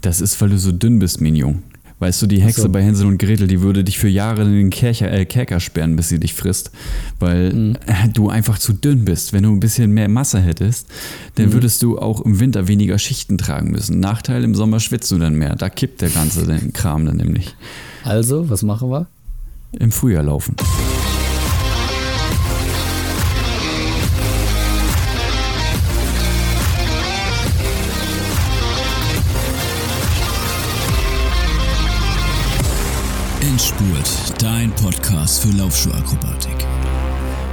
Das ist, weil du so dünn bist, Minion. Weißt du, die Hexe so. bei Hänsel und Gretel, die würde dich für Jahre in den Kercher, äh, Kerker sperren, bis sie dich frisst. Weil Mhm. äh, du einfach zu dünn bist. Wenn du ein bisschen mehr Masse hättest, dann Mhm. würdest du auch im Winter weniger Schichten tragen müssen. Nachteil, im Sommer schwitzt du dann mehr. Da kippt der ganze Kram dann nämlich. Also, was machen wir? Im Frühjahr laufen. Endspurt, dein Podcast für Laufschuhakrobatik.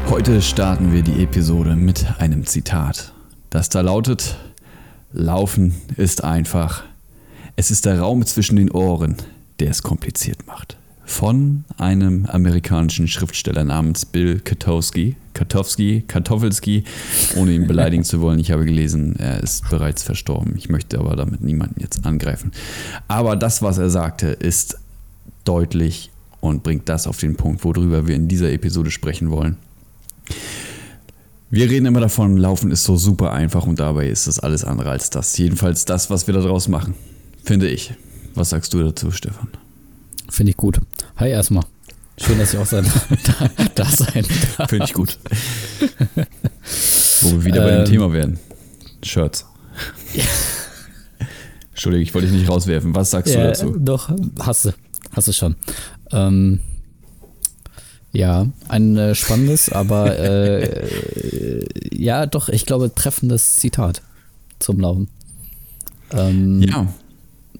Heute starten wir die Episode mit einem Zitat, das da lautet, Laufen ist einfach. Es ist der Raum zwischen den Ohren, der es kompliziert macht. Von einem amerikanischen Schriftsteller namens Bill Katowski. Katowski, Kartoffelski, ohne ihn beleidigen zu wollen. Ich habe gelesen, er ist bereits verstorben. Ich möchte aber damit niemanden jetzt angreifen. Aber das, was er sagte, ist deutlich und bringt das auf den Punkt, worüber wir in dieser Episode sprechen wollen. Wir reden immer davon, Laufen ist so super einfach und dabei ist das alles andere als das. Jedenfalls das, was wir daraus machen, finde ich. Was sagst du dazu, Stefan? Finde ich gut. Hi erstmal. Schön, dass ich auch sein, da, da sein darf. Finde ich gut. Wo wir wieder bei dem Ähm. Thema werden. Shirts. Entschuldigung, ich wollte dich nicht rauswerfen. Was sagst du Ja, dazu? Doch, hast du. Hast du schon. Ähm, ja, ein äh, spannendes, aber äh, äh, ja, doch, ich glaube, treffendes Zitat zum Laufen. Ähm, Ja,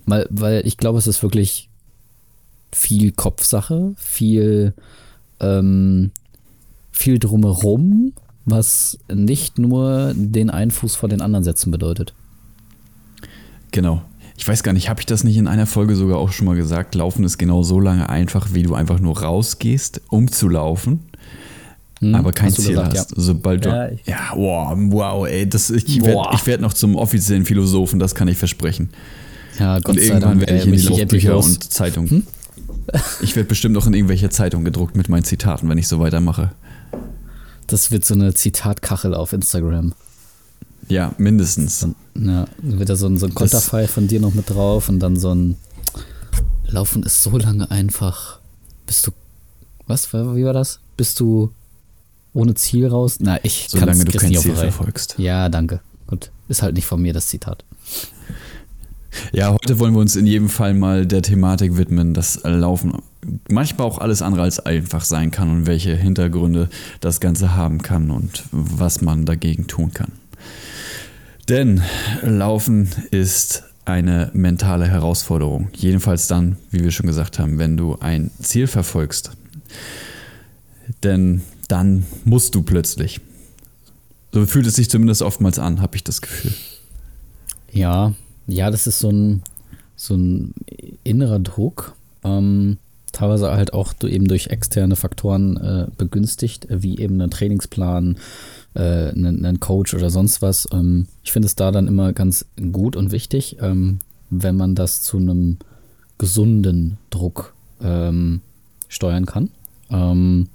Weil, weil ich glaube, es ist wirklich viel Kopfsache, viel, ähm, viel drumherum, was nicht nur den einen Fuß vor den anderen setzen bedeutet. genau. Ich weiß gar nicht, habe ich das nicht in einer Folge sogar auch schon mal gesagt? Laufen ist genau so lange einfach, wie du einfach nur rausgehst, um zu laufen. Hm, aber kein Ziel gesagt, hast. Sobald du. Ja, Ja, ich- wow, wow, ey, das, ich werde werd noch zum offiziellen Philosophen, das kann ich versprechen. Ja, Gott Und irgendwann werde ich ey, in die Laufbücher und Zeitungen. Ich werde bestimmt noch in irgendwelche Zeitungen gedruckt mit meinen Zitaten, wenn ich so weitermache. Das wird so eine Zitatkachel auf Instagram. Ja, mindestens. Dann, ja, dann wird da so ein, so ein Konterfei von dir noch mit drauf und dann so ein Laufen ist so lange einfach. Bist du. Was? Wie war das? Bist du ohne Ziel raus? Na, ich kann's- Solange du kein Ziel verfolgst. Ja, danke. Gut. Ist halt nicht von mir das Zitat. Ja, heute wollen wir uns in jedem Fall mal der Thematik widmen, dass Laufen manchmal auch alles andere als einfach sein kann und welche Hintergründe das Ganze haben kann und was man dagegen tun kann. Denn Laufen ist eine mentale Herausforderung. Jedenfalls dann, wie wir schon gesagt haben, wenn du ein Ziel verfolgst. Denn dann musst du plötzlich. So fühlt es sich zumindest oftmals an, habe ich das Gefühl. Ja, ja, das ist so ein, so ein innerer Druck. Ähm, teilweise halt auch eben durch externe Faktoren äh, begünstigt, wie eben ein Trainingsplan, äh, ein, ein Coach oder sonst was. Ähm, ich finde es da dann immer ganz gut und wichtig, ähm, wenn man das zu einem gesunden Druck ähm, steuern kann. Ähm,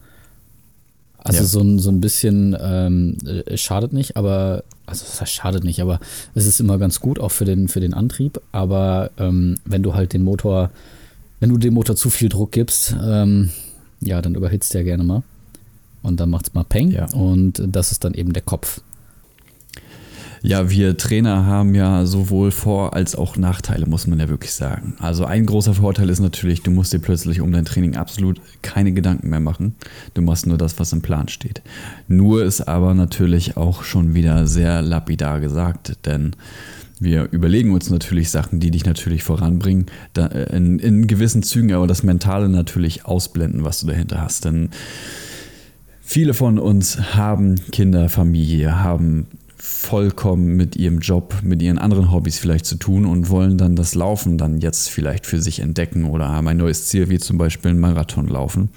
also Ja. so, ein, so ein bisschen ähm, äh, schadet nicht, aber also das schadet nicht, aber es ist immer ganz gut auch für den für den Antrieb. Aber ähm, wenn du halt den Motor, wenn du dem Motor zu viel Druck gibst, ja, dann überhitzt der gerne mal und dann macht's mal Peng Ja. und das ist dann eben der Kopf. Ja, wir Trainer haben ja sowohl Vor- als auch Nachteile, muss man ja wirklich sagen. Also ein großer Vorteil ist natürlich, du musst dir plötzlich um dein Training absolut keine Gedanken mehr machen. Du machst nur das, was im Plan steht. Nur ist aber natürlich auch schon wieder sehr lapidar gesagt, denn wir überlegen uns natürlich Sachen, die dich natürlich voranbringen, äh, in, in gewissen Zügen aber das Mentale natürlich ausblenden, was du dahinter hast. Denn Viele von uns haben Kinder, Familie, haben vollkommen mit ihrem Job, mit ihren anderen Hobbys vielleicht zu tun und wollen dann das Laufen dann jetzt vielleicht für sich entdecken oder haben ein neues Ziel, wie zum Beispiel einen Marathon laufen.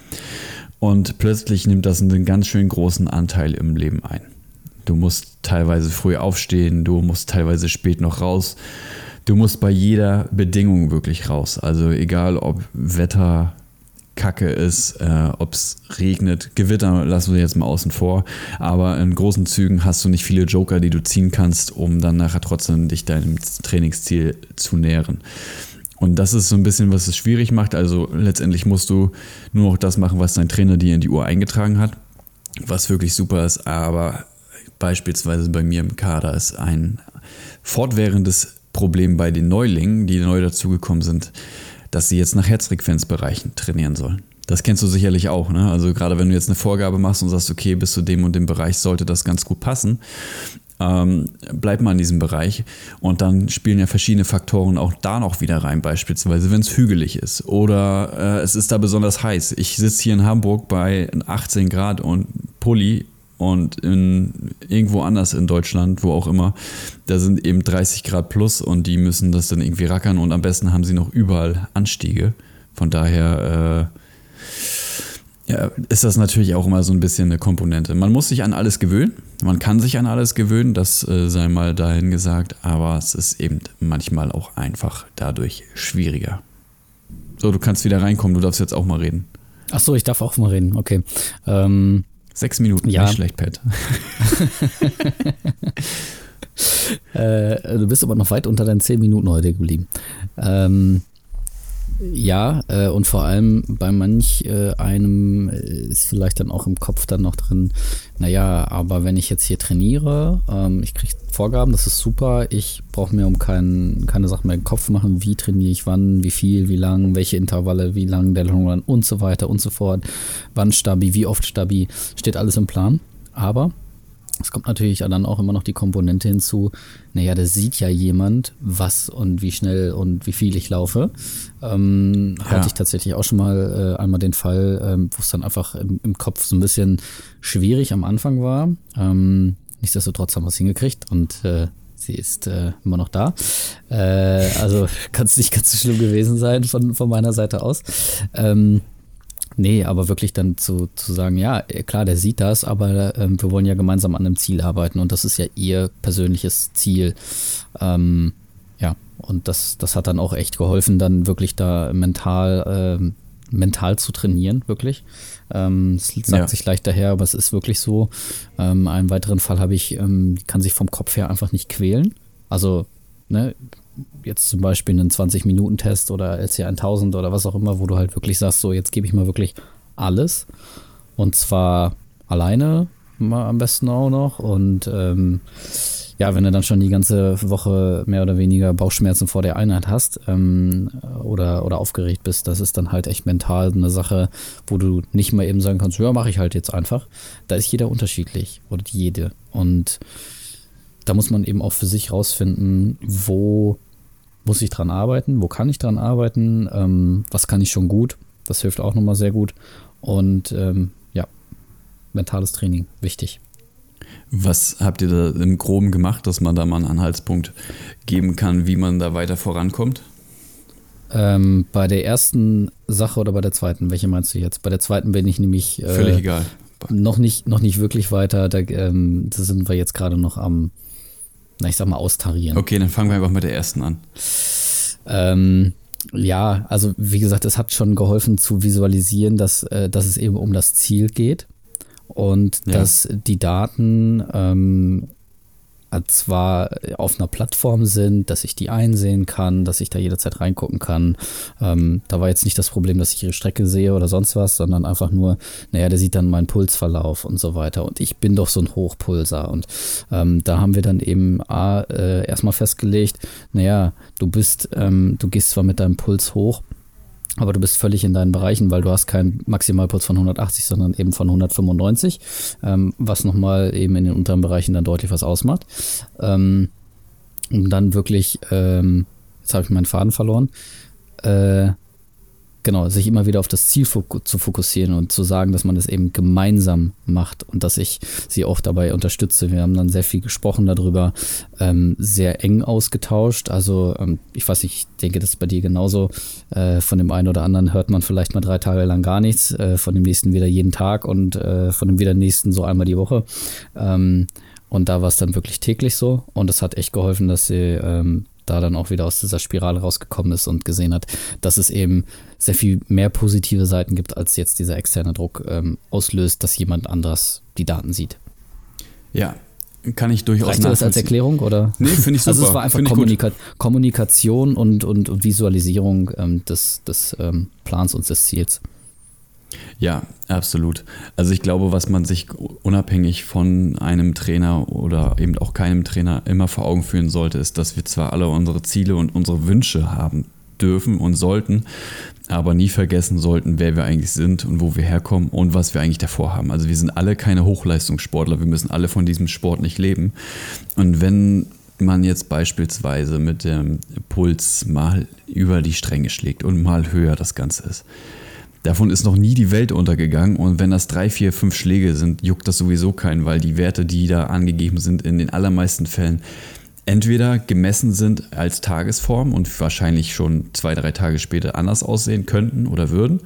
Und plötzlich nimmt das einen ganz schön großen Anteil im Leben ein. Du musst teilweise früh aufstehen, du musst teilweise spät noch raus. Du musst bei jeder Bedingung wirklich raus. Also egal ob Wetter, kacke ist, äh, ob es regnet. Gewitter lassen wir jetzt mal außen vor. Aber in großen Zügen hast du nicht viele Joker, die du ziehen kannst, um dann nachher trotzdem dich deinem Trainingsziel zu nähern. Und das ist so ein bisschen, was es schwierig macht. Also letztendlich musst du nur noch das machen, was dein Trainer dir in die Uhr eingetragen hat, was wirklich super ist. Aber beispielsweise bei mir im Kader ist ein fortwährendes Problem bei den Neulingen, die neu dazugekommen sind, dass sie jetzt nach Herzfrequenzbereichen trainieren sollen. Das kennst du sicherlich auch, ne? Also gerade wenn du jetzt eine Vorgabe machst und sagst, okay, bis zu dem und dem Bereich sollte das ganz gut passen, ähm, bleib mal in diesem Bereich. Und dann spielen ja verschiedene Faktoren auch da noch wieder rein, beispielsweise, wenn es hügelig ist oder äh, es ist da besonders heiß. Ich sitze hier in Hamburg bei 18 Grad und Pulli und in, irgendwo anders in Deutschland, wo auch immer, da sind eben 30 Grad plus und die müssen das dann irgendwie rackern und am besten haben sie noch überall Anstiege. Von daher äh, ja, ist das natürlich auch immer so ein bisschen eine Komponente. Man muss sich an alles gewöhnen, man kann sich an alles gewöhnen, das äh, sei mal dahin gesagt, aber es ist eben manchmal auch einfach dadurch schwieriger. So, du kannst wieder reinkommen, du darfst jetzt auch mal reden. Ach so, ich darf auch mal reden, okay. Ähm, Sechs Minuten, Ja. nicht schlecht, Pat. Äh, du bist aber noch weit unter deinen 10 Minuten heute geblieben. Ähm, ja, äh, und vor allem bei manch äh, einem äh, ist vielleicht dann auch im Kopf dann noch drin, naja, aber wenn ich jetzt hier trainiere, ähm, ich kriege Vorgaben, das ist super, ich brauche mir um kein, keine Sachen mehr im Kopf machen, wie trainiere ich wann, wie viel, wie lang, welche Intervalle, wie lang der Long Run und so weiter und so fort, wann Stabi, wie oft Stabi, steht alles im Plan. Aber es kommt natürlich dann auch immer noch die Komponente hinzu, naja, da sieht ja jemand, was und wie schnell und wie viel ich laufe. Ähm, Ja. Hatte ich tatsächlich auch schon mal äh, einmal den Fall, ähm, wo es dann einfach im, im Kopf so ein bisschen schwierig am Anfang war. Ähm, nichtsdestotrotz haben wir es hingekriegt und äh, sie ist äh, immer noch da. Äh, also kann es nicht ganz so schlimm gewesen sein von, von meiner Seite aus. Ähm, Nee, aber wirklich dann zu, zu sagen, ja, äh, klar, der sieht das, aber ähm, wir wollen ja gemeinsam an einem Ziel arbeiten und das ist ja ihr persönliches Ziel. Ähm, ja, und das, das hat dann auch echt geholfen, dann wirklich da mental, ähm, mental zu trainieren, wirklich. Ähm, es sagt Ja. sich leicht daher, aber es ist wirklich so. Ähm, einen weiteren Fall habe ich, ähm, die kann sich vom Kopf her einfach nicht quälen. Also, ne, jetzt zum Beispiel einen 20-Minuten-Test oder LC 1000 oder was auch immer, wo du halt wirklich sagst, so jetzt gebe ich mal wirklich alles. Und zwar alleine mal am besten auch noch. Und ähm, ja, wenn du dann schon die ganze Woche mehr oder weniger Bauchschmerzen vor der Einheit hast ähm, oder, oder aufgeregt bist, das ist dann halt echt mental eine Sache, wo du nicht mal eben sagen kannst, ja, mache ich halt jetzt einfach. Da ist jeder unterschiedlich oder jede. Und da muss man eben auch für sich rausfinden, wo muss ich dran arbeiten, wo kann ich dran arbeiten, ähm, was kann ich schon gut. Das hilft auch nochmal sehr gut. Und ähm, ja, mentales Training, wichtig. Was habt ihr da im Groben gemacht, dass man da mal einen Anhaltspunkt geben kann, wie man da weiter vorankommt? Ähm, bei der ersten Sache oder bei der zweiten, welche meinst du jetzt? Bei der zweiten bin ich nämlich äh, Völlig egal. noch nicht, noch nicht wirklich weiter. Da, ähm, da sind wir jetzt gerade noch am, na, ich sag mal, austarieren. Okay, dann fangen wir einfach mit der ersten an. Ähm, ja, also wie gesagt, es hat schon geholfen zu visualisieren, dass, äh, dass es eben um das Ziel geht und Ja. dass die Daten ähm, zwar auf einer Plattform sind, dass ich die einsehen kann, dass ich da jederzeit reingucken kann. Ähm, da war jetzt nicht das Problem, dass ich ihre Strecke sehe oder sonst was, sondern einfach nur, naja, der sieht dann meinen Pulsverlauf und so weiter. Und ich bin doch so ein Hochpulser. Und ähm, da haben wir dann eben A, äh, erstmal festgelegt, naja, du bist, ähm, du gehst zwar mit deinem Puls hoch, aber du bist völlig in deinen Bereichen, weil du hast keinen Maximalpuls von 180, sondern eben von 195, ähm, was nochmal eben in den unteren Bereichen dann deutlich was ausmacht. Ähm, um dann wirklich, ähm, jetzt habe ich meinen Faden verloren, äh, genau, sich immer wieder auf das Ziel zu fokussieren und zu sagen, dass man das eben gemeinsam macht und dass ich sie auch dabei unterstütze. Wir haben dann sehr viel gesprochen darüber, ähm, sehr eng ausgetauscht. Also ähm, ich weiß nicht, ich denke, das ist bei dir genauso. Äh, von dem einen oder anderen hört man vielleicht mal drei Tage lang gar nichts, äh, von dem nächsten wieder jeden Tag und äh, von dem wieder nächsten so einmal die Woche. Ähm, und da war es dann wirklich täglich so und es hat echt geholfen, dass sie ähm, da dann auch wieder aus dieser Spirale rausgekommen ist und gesehen hat, dass es eben sehr viel mehr positive Seiten gibt, als jetzt dieser externe Druck ähm, auslöst, dass jemand anders die Daten sieht. Ja, kann ich durchaus Reicht dir das als Erklärung oder? Nee, finde ich super. Also es war einfach Kommunika Kommunikation und, und, und Visualisierung ähm, des, des ähm, Plans und des Ziels. Ja, absolut. Also ich glaube, was man sich unabhängig von einem Trainer oder eben auch keinem Trainer immer vor Augen führen sollte, ist, dass wir zwar alle unsere Ziele und unsere Wünsche haben dürfen und sollten, aber nie vergessen sollten, wer wir eigentlich sind und wo wir herkommen und was wir eigentlich davor haben. Also wir sind alle keine Hochleistungssportler, wir müssen alle von diesem Sport nicht leben. Und wenn man jetzt beispielsweise mit dem Puls mal über die Stränge schlägt und mal höher das Ganze ist, Davon ist noch nie die Welt untergegangen und wenn das drei, vier, fünf Schläge sind, juckt das sowieso keinen, weil die Werte, die da angegeben sind, in den allermeisten Fällen entweder gemessen sind als Tagesform und wahrscheinlich schon zwei, drei Tage später anders aussehen könnten oder würden.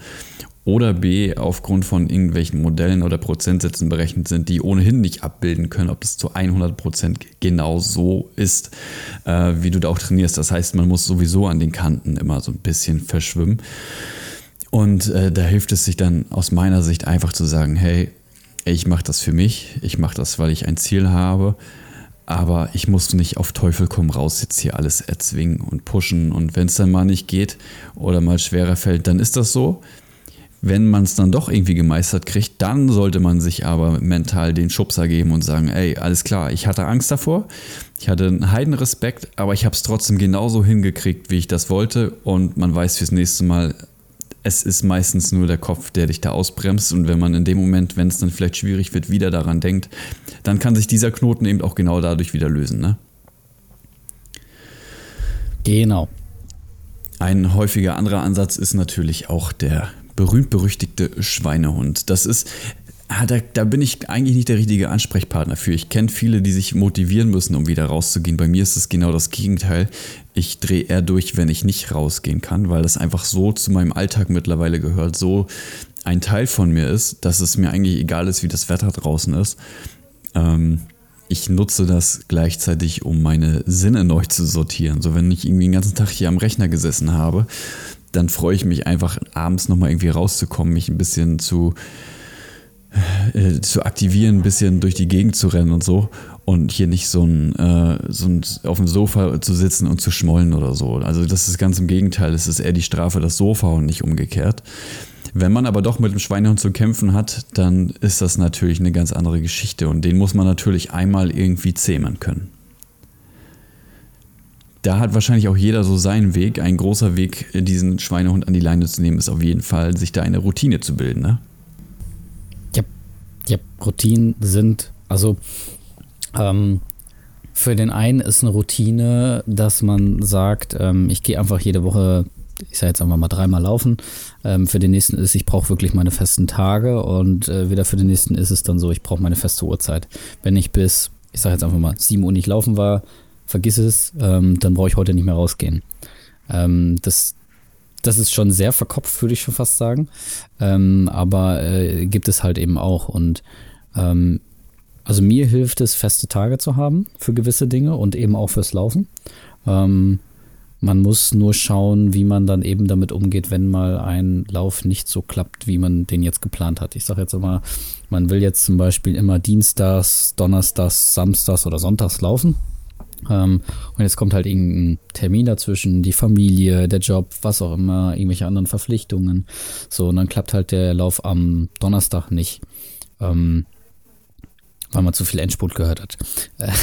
Oder B, aufgrund von irgendwelchen Modellen oder Prozentsätzen berechnet sind, die ohnehin nicht abbilden können, ob es zu 100 Prozent genau so ist, äh, wie du da auch trainierst. Das heißt, man muss sowieso an den Kanten immer so ein bisschen verschwimmen. Und äh, da hilft es sich dann aus meiner Sicht einfach zu sagen, hey, ich mache das für mich, ich mache das, weil ich ein Ziel habe, aber ich muss nicht auf Teufel komm raus jetzt hier alles erzwingen und pushen und wenn es dann mal nicht geht oder mal schwerer fällt, dann ist das so. Wenn man es dann doch irgendwie gemeistert kriegt, dann sollte man sich aber mental den Schubser geben und sagen, ey, alles klar, ich hatte Angst davor, ich hatte einen Heidenrespekt, aber ich habe es trotzdem genauso hingekriegt, wie ich das wollte und man weiß fürs nächste Mal, es ist meistens nur der Kopf, der dich da ausbremst. Und wenn man in dem Moment, wenn es dann vielleicht schwierig wird, wieder daran denkt, dann kann sich dieser Knoten eben auch genau dadurch wieder lösen. Ne? Genau. Ein häufiger anderer Ansatz ist natürlich auch der berühmt-berüchtigte Schweinehund. Das ist Ah, da, da, bin ich eigentlich nicht der richtige Ansprechpartner für. Ich kenne viele, die sich motivieren müssen, um wieder rauszugehen. Bei mir ist es genau das Gegenteil. Ich drehe eher durch, wenn ich nicht rausgehen kann, weil das einfach so zu meinem Alltag mittlerweile gehört, so ein Teil von mir ist, dass es mir eigentlich egal ist, wie das Wetter draußen ist. Ähm, ich nutze das gleichzeitig, um meine Sinne neu zu sortieren. So, wenn ich irgendwie den ganzen Tag hier am Rechner gesessen habe, dann freue ich mich einfach abends nochmal irgendwie rauszukommen, mich ein bisschen zu äh, zu aktivieren, ein bisschen durch die Gegend zu rennen und so und hier nicht so ein, äh, so ein auf dem Sofa zu sitzen und zu schmollen oder so. Also das ist ganz im Gegenteil, es ist eher die Strafe das Sofa und nicht umgekehrt. Wenn man aber doch mit dem Schweinehund zu kämpfen hat, dann ist das natürlich eine ganz andere Geschichte und den muss man natürlich einmal irgendwie zähmen können. Da hat wahrscheinlich auch jeder so seinen Weg. Ein großer Weg, diesen Schweinehund an die Leine zu nehmen, ist auf jeden Fall, sich da eine Routine zu bilden. Ne? Ja, Routinen sind, also ähm, für den einen ist eine Routine, dass man sagt, ähm, ich gehe einfach jede Woche, ich sage jetzt einfach mal dreimal laufen. Ähm, für den nächsten ist, ich brauche wirklich meine festen Tage und äh, wieder für den nächsten ist es dann so, ich brauche meine feste Uhrzeit. Wenn ich bis, ich sage jetzt einfach mal, 7 Uhr nicht laufen war, vergiss es, ähm, dann brauche ich heute nicht mehr rausgehen. Ähm, das, das ist schon sehr verkopft, würde ich schon fast sagen. Ähm, aber äh, gibt es halt eben auch. Und ähm, also mir hilft es, feste Tage zu haben für gewisse Dinge und eben auch fürs Laufen. Ähm, man muss nur schauen, wie man dann eben damit umgeht, wenn mal ein Lauf nicht so klappt, wie man den jetzt geplant hat. Ich sage jetzt immer, man will jetzt zum Beispiel immer Dienstags, Donnerstags, Samstags oder Sonntags laufen. Ähm, und jetzt kommt halt irgendein Termin dazwischen, die Familie, der Job, was auch immer, irgendwelche anderen Verpflichtungen. So, und dann klappt halt der Lauf am Donnerstag nicht. Ähm, weil man zu viel Endspurt gehört hat.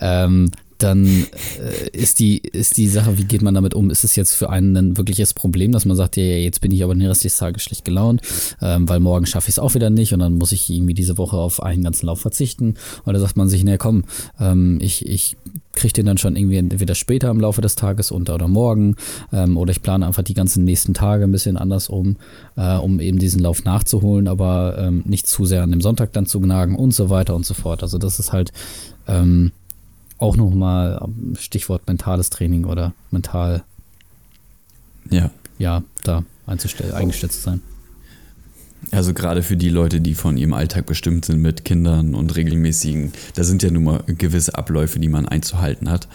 ähm, dann äh, ist, die, ist die Sache, wie geht man damit um? Ist es jetzt für einen ein wirkliches Problem, dass man sagt, ja, jetzt bin ich aber den Rest des Tages schlecht gelaunt, ähm, weil morgen schaffe ich es auch wieder nicht und dann muss ich irgendwie diese Woche auf einen ganzen Lauf verzichten. Oder sagt man sich, na komm, ähm, ich, ich kriege den dann schon irgendwie entweder später im Laufe des Tages unter oder morgen ähm, oder ich plane einfach die ganzen nächsten Tage ein bisschen anders um, äh, um eben diesen Lauf nachzuholen, aber ähm, nicht zu sehr an dem Sonntag dann zu gnagen und so weiter und so fort. Also das ist halt ähm, auch nochmal Stichwort mentales Training oder mental, ja, ja da eingestellt zu sein. Also gerade für die Leute, die von ihrem Alltag bestimmt sind mit Kindern und regelmäßigen, da sind ja nun mal gewisse Abläufe, die man einzuhalten hat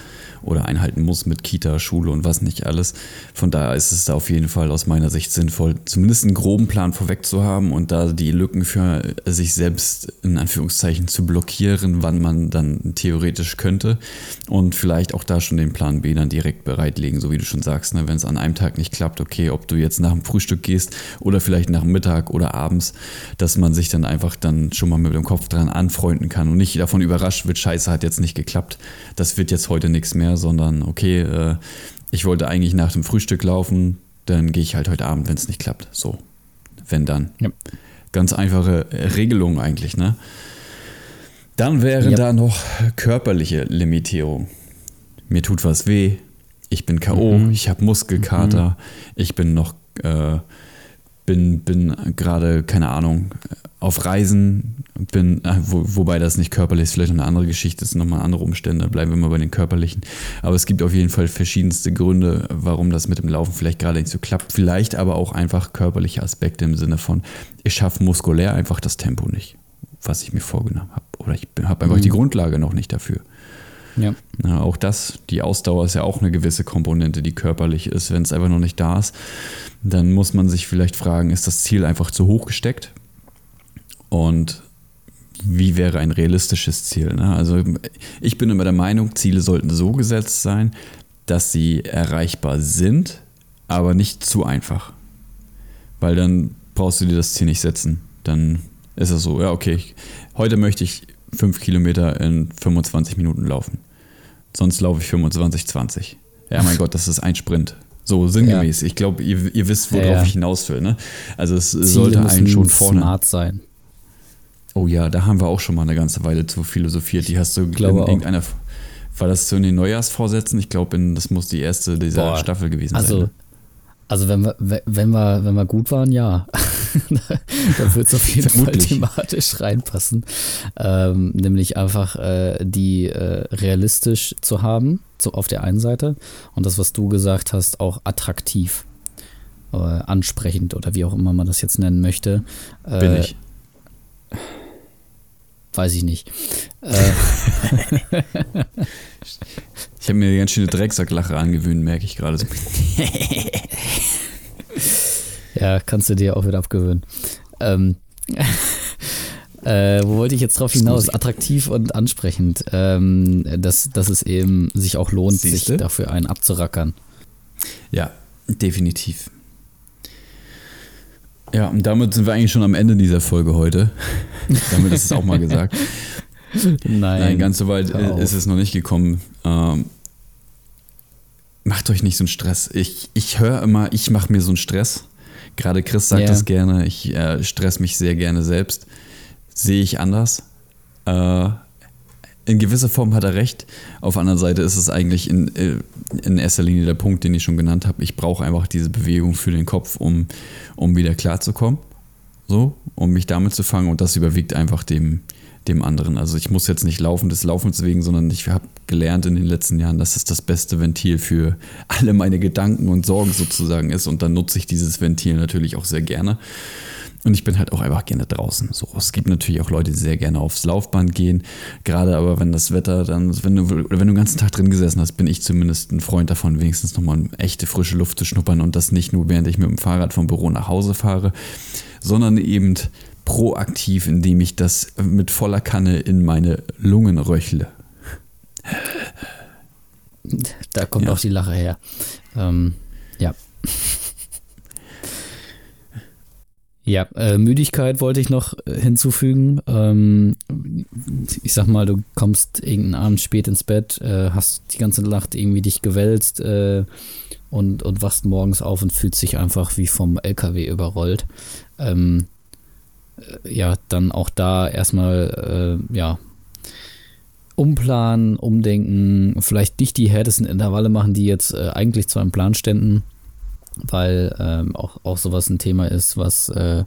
oder einhalten muss mit Kita, Schule und was nicht alles. Von daher ist es da auf jeden Fall aus meiner Sicht sinnvoll, zumindest einen groben Plan vorweg zu haben und da die Lücken für sich selbst in Anführungszeichen zu blockieren, wann man dann theoretisch könnte und vielleicht auch da schon den Plan B dann direkt bereitlegen, so wie du schon sagst, ne? wenn es an einem Tag nicht klappt, okay, ob du jetzt nach dem Frühstück gehst oder vielleicht nach dem Mittag oder abends, dass man sich dann einfach dann schon mal mit dem Kopf dran anfreunden kann und nicht davon überrascht wird, scheiße, hat jetzt nicht geklappt, das wird jetzt heute nichts mehr, sondern okay, äh, ich wollte eigentlich nach dem Frühstück laufen, dann gehe ich halt heute Abend, wenn es nicht klappt. So, wenn dann. Ja. Ganz einfache Regelung eigentlich, ne? Dann wären ja. da noch körperliche Limitierungen. Mir tut was weh, ich bin K.O., mhm. ich habe Muskelkater, mhm. ich bin noch, äh, bin, bin gerade, keine Ahnung, auf Reisen, bin, äh, wo, wobei das nicht körperlich ist, vielleicht eine andere Geschichte, sind nochmal andere Umstände, bleiben wir mal bei den körperlichen. Aber es gibt auf jeden Fall verschiedenste Gründe, warum das mit dem Laufen vielleicht gerade nicht so klappt. Vielleicht aber auch einfach körperliche Aspekte im Sinne von, ich schaffe muskulär einfach das Tempo nicht, was ich mir vorgenommen habe. Oder ich habe einfach mhm. die Grundlage noch nicht dafür. Ja. ja. Auch das, die Ausdauer ist ja auch eine gewisse Komponente, die körperlich ist. Wenn es einfach noch nicht da ist, dann muss man sich vielleicht fragen, ist das Ziel einfach zu hoch gesteckt? Und wie wäre ein realistisches Ziel? Ne? Also ich bin immer der Meinung, Ziele sollten so gesetzt sein, dass sie erreichbar sind, aber nicht zu einfach. Weil dann brauchst du dir das Ziel nicht setzen. Dann ist es so, ja, okay, heute möchte ich fünf Kilometer in 25 Minuten laufen. Sonst laufe ich 25, 20. Ja, mein Gott, das ist ein Sprint. So sinngemäß. Ja. Ich glaube, ihr, ihr, wisst, worauf ja, ja. ich hinaus will. Ne? Also es Ziele sollte einen schon vorne. smart sein. Oh ja, da haben wir auch schon mal eine ganze Weile zu philosophiert. Die hast du in irgendeiner. War das zu den Neujahrsvorsätzen? Ich glaube, das muss die erste dieser Boah, Staffel gewesen also, sein. Ne? Also, wenn wir, wenn, wir, wenn wir gut waren, ja. da wird es auf jeden Fall thematisch reinpassen. Ähm, nämlich einfach äh, die äh, realistisch zu haben, so auf der einen Seite. Und das, was du gesagt hast, auch attraktiv. Äh, ansprechend oder wie auch immer man das jetzt nennen möchte. Bin ich weiß ich nicht. Ich habe mir eine ganz schöne Drecksacklache angewöhnt, merke ich gerade. ja, kannst du dir auch wieder abgewöhnen. Ähm, äh, wo wollte ich jetzt drauf hinaus? Attraktiv und ansprechend. Ähm, dass, dass es eben sich auch lohnt, Siehste? sich dafür einen abzurackern. Ja, definitiv. Ja, und damit sind wir eigentlich schon am Ende dieser Folge heute. damit ist es auch mal gesagt. Nein, Nein, ganz so weit ist es noch nicht gekommen. Ähm, macht euch nicht so einen Stress. Ich, ich höre immer, ich mache mir so einen Stress. Gerade Chris sagt yeah. das gerne. Ich äh, stress mich sehr gerne selbst. Sehe ich anders. Äh, in gewisser Form hat er recht. Auf der anderen Seite ist es eigentlich in, äh, in erster Linie der Punkt, den ich schon genannt habe. Ich brauche einfach diese Bewegung für den Kopf, um, um wieder klarzukommen. So, um mich damit zu fangen und das überwiegt einfach dem, dem anderen. Also ich muss jetzt nicht laufen des Laufens wegen, sondern ich habe gelernt in den letzten Jahren, dass es das beste Ventil für alle meine Gedanken und Sorgen sozusagen ist und dann nutze ich dieses Ventil natürlich auch sehr gerne. Und ich bin halt auch einfach gerne draußen. So, es gibt natürlich auch Leute, die sehr gerne aufs Laufband gehen. Gerade aber, wenn das Wetter dann, wenn du, wenn du den ganzen Tag drin gesessen hast, bin ich zumindest ein Freund davon, wenigstens nochmal echte frische Luft zu schnuppern und das nicht nur, während ich mit dem Fahrrad vom Büro nach Hause fahre, sondern eben proaktiv, indem ich das mit voller Kanne in meine Lungen röchle. Da kommt ja. auch die Lache her. Ähm, ja. Ja, äh, Müdigkeit wollte ich noch äh, hinzufügen. Ähm, ich sag mal, du kommst irgendeinen Abend spät ins Bett, äh, hast die ganze Nacht irgendwie dich gewälzt äh, und, und wachst morgens auf und fühlst dich einfach wie vom LKW überrollt. Ähm, äh, ja, dann auch da erstmal, äh, ja, umplanen, umdenken, vielleicht nicht die härtesten Intervalle machen, die jetzt eigentlich zu einem Plan ständen weil ähm, auch, auch sowas ein Thema ist, was äh,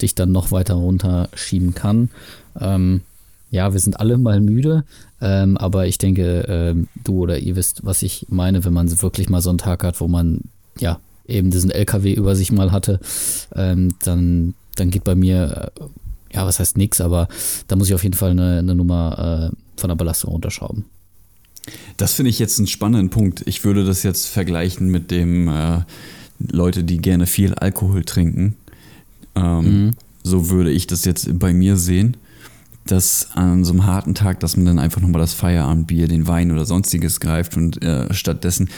dich dann noch weiter runterschieben kann. Ähm, ja, wir sind alle mal müde, ähm, aber ich denke, ähm, du oder ihr wisst, was ich meine, wenn man wirklich mal so einen Tag hat, wo man ja eben diesen LKW über sich mal hatte, ähm, dann dann geht bei mir, äh, ja, was heißt nix, aber da muss ich auf jeden Fall eine, eine Nummer äh, von der Belastung runterschrauben. Das finde ich jetzt einen spannenden Punkt. Ich würde das jetzt vergleichen mit dem äh, Leute, die gerne viel Alkohol trinken. Ähm, mhm. So würde ich das jetzt bei mir sehen, dass an so einem harten Tag, dass man dann einfach nochmal das Feierabendbier, den Wein oder sonstiges greift und äh, stattdessen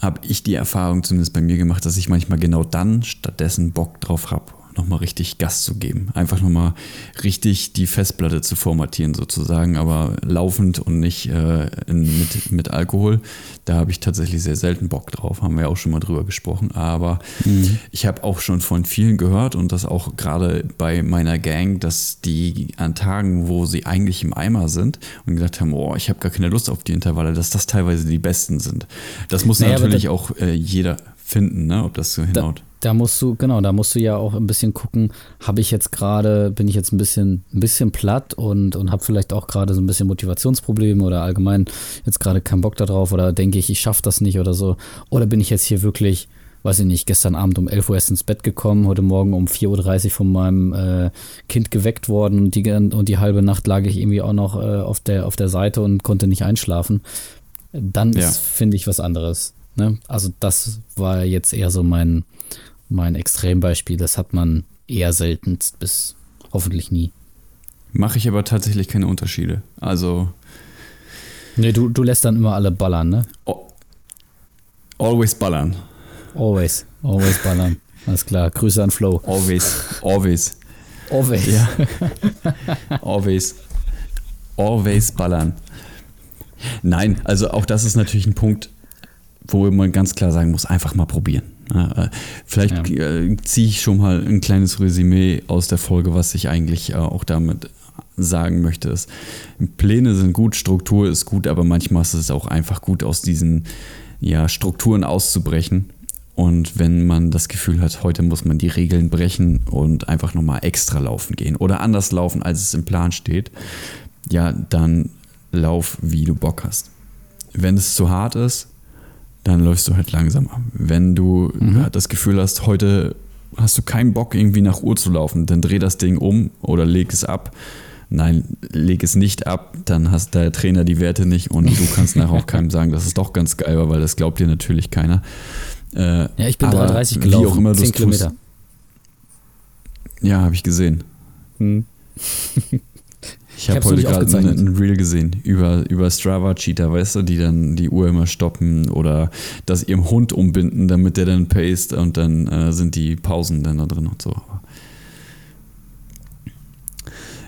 habe ich die Erfahrung zumindest bei mir gemacht, dass ich manchmal genau dann stattdessen Bock drauf habe nochmal richtig Gas zu geben. Einfach nochmal richtig die Festplatte zu formatieren sozusagen, aber laufend und nicht äh, in, mit, mit Alkohol. Da habe ich tatsächlich sehr selten Bock drauf, haben wir ja auch schon mal drüber gesprochen. Aber mhm. ich habe auch schon von vielen gehört und das auch gerade bei meiner Gang, dass die an Tagen, wo sie eigentlich im Eimer sind und gesagt haben, oh, ich habe gar keine Lust auf die Intervalle, dass das teilweise die besten sind. Das muss naja, natürlich auch äh, jeder finden, ne, ob das so hinhaut. Da, da, musst du, genau, da musst du ja auch ein bisschen gucken, habe ich jetzt gerade, bin ich jetzt ein bisschen, ein bisschen platt und, und habe vielleicht auch gerade so ein bisschen Motivationsprobleme oder allgemein jetzt gerade keinen Bock darauf oder denke ich, ich schaffe das nicht oder so. Oder bin ich jetzt hier wirklich, weiß ich nicht, gestern Abend um 11 Uhr erst ins Bett gekommen, heute Morgen um 4.30 Uhr von meinem äh, Kind geweckt worden und die, und die halbe Nacht lag ich irgendwie auch noch äh, auf, der, auf der Seite und konnte nicht einschlafen. Dann ja. finde ich, was anderes. Ne? Also das war jetzt eher so mein, mein Extrembeispiel. Das hat man eher selten bis hoffentlich nie. Mache ich aber tatsächlich keine Unterschiede. Also. Nee, du, du lässt dann immer alle ballern, ne? Always ballern. Always. Always ballern. Alles klar. Grüße an Flo. Always. Always. Always. Ja. Always. Always ballern. Nein, also auch das ist natürlich ein Punkt, wo man ganz klar sagen muss, einfach mal probieren. Äh, vielleicht ja. Äh, ziehe ich schon mal ein kleines Resümee aus der Folge, was ich eigentlich äh, auch damit sagen möchte. Ist, Pläne sind gut, Struktur ist gut, aber manchmal ist es auch einfach gut, aus diesen ja, Strukturen auszubrechen. Und wenn man das Gefühl hat, heute muss man die Regeln brechen und einfach nochmal extra laufen gehen oder anders laufen, als es im Plan steht, ja, dann lauf, wie du Bock hast. Wenn es zu hart ist, dann läufst du halt langsamer. Wenn du mhm. das Gefühl hast, heute hast du keinen Bock, irgendwie nach Uhr zu laufen, dann dreh das Ding um oder leg es ab. Nein, leg es nicht ab, dann hast der Trainer die Werte nicht und du kannst nachher auch keinem sagen, dass es doch ganz geil war, weil das glaubt dir natürlich keiner. Äh, ja, ich bin 3,30 gelaufen, wie auch immer 10 Kilometer. Ja, habe ich gesehen. Hm. Ich habe heute gerade ein Reel gesehen über, über Strava-Cheater, weißt du, die dann die Uhr immer stoppen oder das ihrem Hund umbinden, damit der dann paste und dann äh, sind die Pausen dann da drin und so.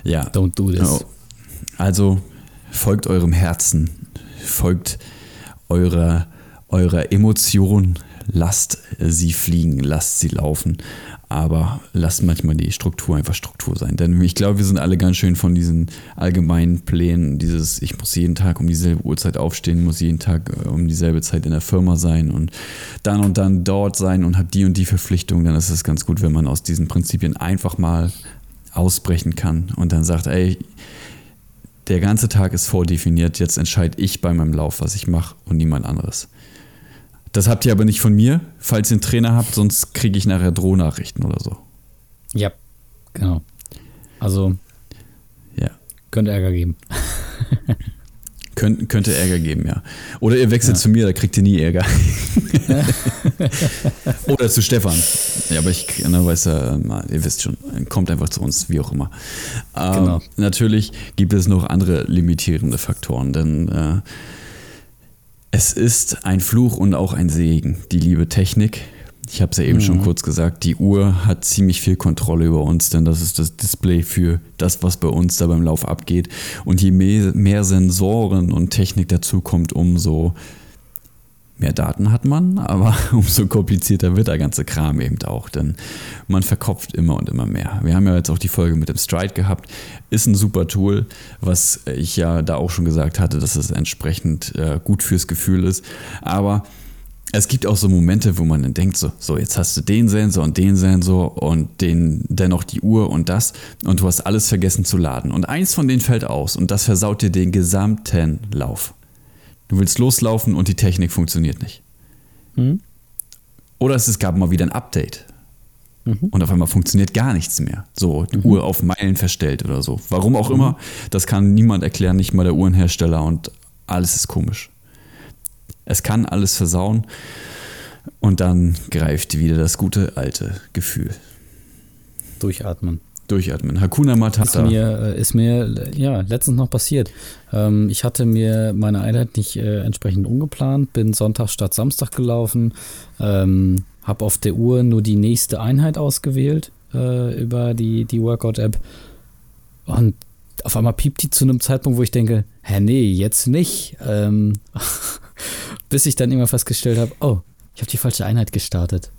Ja. Don't do this. Also folgt eurem Herzen, folgt eurer, eurer Emotion, lasst sie fliegen, lasst sie laufen aber lasst manchmal die Struktur einfach Struktur sein. Denn ich glaube, wir sind alle ganz schön von diesen allgemeinen Plänen, dieses, ich muss jeden Tag um dieselbe Uhrzeit aufstehen, muss jeden Tag äh, um dieselbe Zeit in der Firma sein und dann und dann dort sein und habe die und die Verpflichtung, dann ist es ganz gut, wenn man aus diesen Prinzipien einfach mal ausbrechen kann und dann sagt, ey, der ganze Tag ist vordefiniert, jetzt entscheide ich bei meinem Lauf, was ich mache und niemand anderes. Das habt ihr aber nicht von mir, falls ihr einen Trainer habt, sonst kriege ich nachher Drohnachrichten oder so. Ja, genau. Also, ja. könnte Ärger geben. Könnt, könnte Ärger geben, ja. Oder ihr wechselt ja. zu mir, da kriegt ihr nie Ärger. Oder zu Stefan. Ja, aber ich ne, weiß ja, ihr wisst schon, kommt einfach zu uns, wie auch immer. Ähm, genau. Natürlich gibt es noch andere limitierende Faktoren, denn äh, es ist ein Fluch und auch ein Segen, die liebe Technik. Ich habe es ja eben mhm. schon kurz gesagt, die Uhr hat ziemlich viel Kontrolle über uns, denn das ist das Display für das, was bei uns da beim Lauf abgeht. Und je mehr, mehr Sensoren und Technik dazukommt, umso mehr Daten hat man, aber umso komplizierter wird der ganze Kram eben auch, denn man verkopft immer und immer mehr. Wir haben ja jetzt auch die Folge mit dem Stride gehabt, ist ein super Tool, was ich ja da auch schon gesagt hatte, dass es entsprechend äh, gut fürs Gefühl ist, aber es gibt auch so Momente, wo man dann denkt, so, so, jetzt hast du den Sensor und den Sensor und den, dennoch die Uhr und das und du hast alles vergessen zu laden. Und eins von denen fällt aus und das versaut dir den gesamten Lauf. Du willst loslaufen und die Technik funktioniert nicht. Hm? Oder es gab mal wieder ein Update. Mhm. Und auf einmal funktioniert gar nichts mehr. So, die mhm. Uhr auf Meilen verstellt oder so. Warum auch mhm. immer, das kann niemand erklären, nicht mal der Uhrenhersteller und alles ist komisch. Es kann alles versauen und dann greift wieder das gute alte Gefühl. Durchatmen. Durchatmen. Hakuna Matata. Ist mir, äh, ist mir ja, letztens noch passiert. Ähm, ich hatte mir meine Einheit nicht äh, entsprechend umgeplant, bin Sonntag statt Samstag gelaufen, ähm, habe auf der Uhr nur die nächste Einheit ausgewählt äh, über die, die Workout-App und auf einmal piept die zu einem Zeitpunkt, wo ich denke, hä, nee, jetzt nicht. Ähm, bis ich dann immer festgestellt habe, oh, ich habe die falsche Einheit gestartet.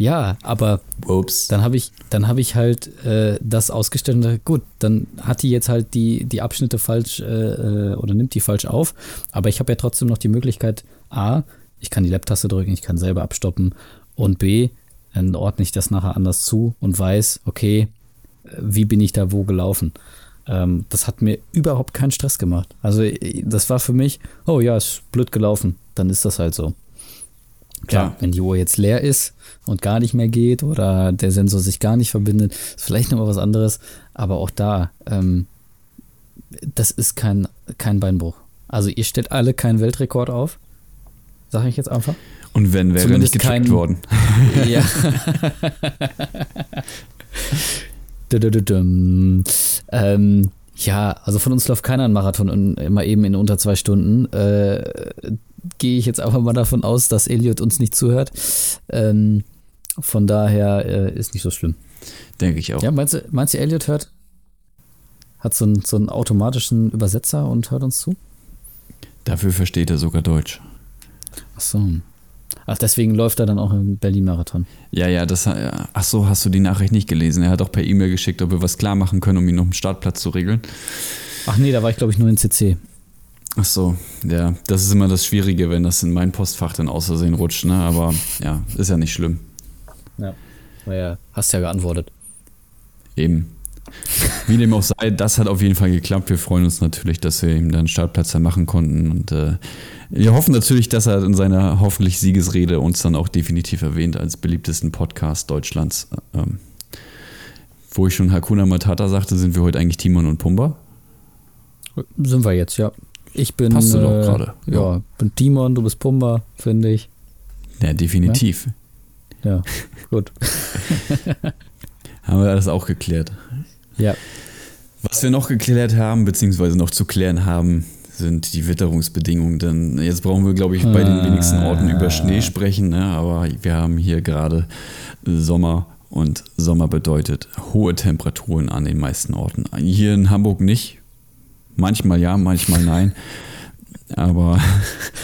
Ja, aber Ups. dann habe ich, dann habe ich halt äh, das ausgestellt und dachte, gut, dann hat die jetzt halt die, die Abschnitte falsch äh, äh oder nimmt die falsch auf. Aber ich habe ja trotzdem noch die Möglichkeit, A, ich kann die Lab-Taste drücken, ich kann selber abstoppen und B, dann ordne ich das nachher anders zu und weiß, okay, wie bin ich da wo gelaufen. Ähm, das hat mir überhaupt keinen Stress gemacht. Also das war für mich, oh ja, ist blöd gelaufen, dann ist das halt so. Klar, ja. wenn die Uhr jetzt leer ist und gar nicht mehr geht oder der Sensor sich gar nicht verbindet, ist vielleicht nochmal was anderes. Aber auch da, ähm, das ist kein, kein Beinbruch. Also ihr stellt alle keinen Weltrekord auf, sage ich jetzt einfach. Und wenn, wäre Zumindest nicht gecheckt kein, worden. Ja. ähm, ja, also von uns läuft keiner einen Marathon immer eben in unter zwei Stunden. Äh, gehe ich jetzt einfach mal davon aus, dass Elliot uns nicht zuhört. Ähm, von daher äh, ist nicht so schlimm. Denke ich auch. Ja, meinst du, meinst du Elliot hört? Hat so einen, so einen automatischen Übersetzer und hört uns zu? Dafür versteht er sogar Deutsch. Ach so. Ach, deswegen läuft er dann auch im Berlin-Marathon. Ja, ja, das, ach so, hast du die Nachricht nicht gelesen. Er hat auch per E-Mail geschickt, ob wir was klar machen können, um ihn noch einen Startplatz zu regeln. Ach nee, da war ich glaube ich nur in CC. Ach so, ja, das ist immer das Schwierige, wenn das in mein Postfach dann aus Versehen rutscht, ne? Aber ja, ist ja nicht schlimm. Ja, naja, hast ja geantwortet. Eben. Wie dem auch sei, das hat auf jeden Fall geklappt. Wir freuen uns natürlich, dass wir ihm dann Startplatz machen konnten und äh, wir hoffen natürlich, dass er in seiner hoffentlich Siegesrede uns dann auch definitiv erwähnt als beliebtesten Podcast Deutschlands. Ähm, wo ich schon Hakuna Matata sagte, sind wir heute eigentlich Timon und Pumba? Sind wir jetzt, ja. Ich bin. Passt du äh, doch gerade. Ja. ja, bin Timon, du bist Pumba, finde ich. Ja, definitiv. Ja, ja gut. haben wir das auch geklärt. Ja. Was wir noch geklärt haben, beziehungsweise noch zu klären haben, sind die Witterungsbedingungen. Denn jetzt brauchen wir, glaube ich, bei den wenigsten Orten über Schnee sprechen. Ne? Aber wir haben hier gerade Sommer und Sommer bedeutet hohe Temperaturen an den meisten Orten. Hier in Hamburg nicht, Manchmal ja, manchmal nein. Aber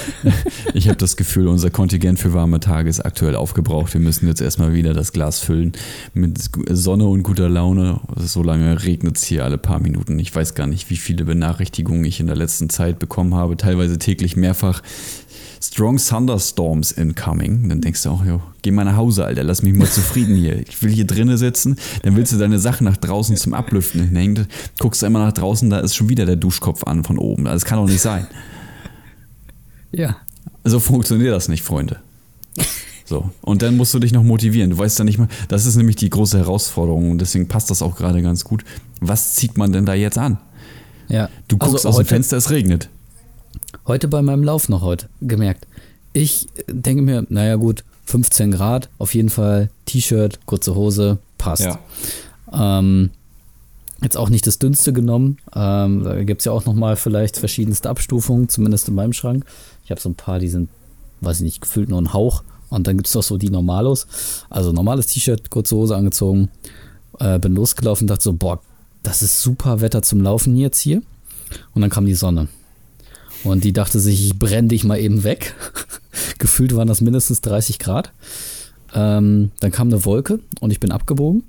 ich habe das Gefühl, unser Kontingent für warme Tage ist aktuell aufgebraucht. Wir müssen jetzt erstmal wieder das Glas füllen mit Sonne und guter Laune. So lange regnet es hier alle paar Minuten. Ich weiß gar nicht, wie viele Benachrichtigungen ich in der letzten Zeit bekommen habe. Teilweise täglich mehrfach. Strong Thunderstorms incoming. Dann denkst du auch, jo, geh mal nach Hause, Alter, lass mich mal zufrieden hier. Ich will hier drinnen sitzen. Dann willst du deine Sachen nach draußen zum Ablüften hinhängen. Guckst du immer nach draußen, da ist schon wieder der Duschkopf an von oben. Das kann doch nicht sein. Ja. So funktioniert das nicht, Freunde. So. Und dann musst du dich noch motivieren. Du weißt ja nicht mal, das ist nämlich die große Herausforderung und deswegen passt das auch gerade ganz gut. Was zieht man denn da jetzt an? Ja. Du guckst also aus dem Fenster, es regnet. Heute bei meinem Lauf noch heute gemerkt. Ich denke mir, naja gut, 15 Grad, auf jeden Fall T-Shirt, kurze Hose, passt. Ja. Ähm, jetzt auch nicht das dünnste genommen. Ähm, da gibt es ja auch nochmal vielleicht verschiedenste Abstufungen, zumindest in meinem Schrank. Ich habe so ein paar, die sind, weiß ich nicht, gefühlt nur ein Hauch. Und dann gibt es doch so die Normalos. Also normales T-Shirt, kurze Hose angezogen, äh, bin losgelaufen und dachte so, boah, das ist super Wetter zum Laufen jetzt hier. Und dann kam die Sonne. Und die dachte sich, ich brenne dich mal eben weg. Gefühlt waren das mindestens 30 Grad. Ähm, dann kam eine Wolke und ich bin abgebogen.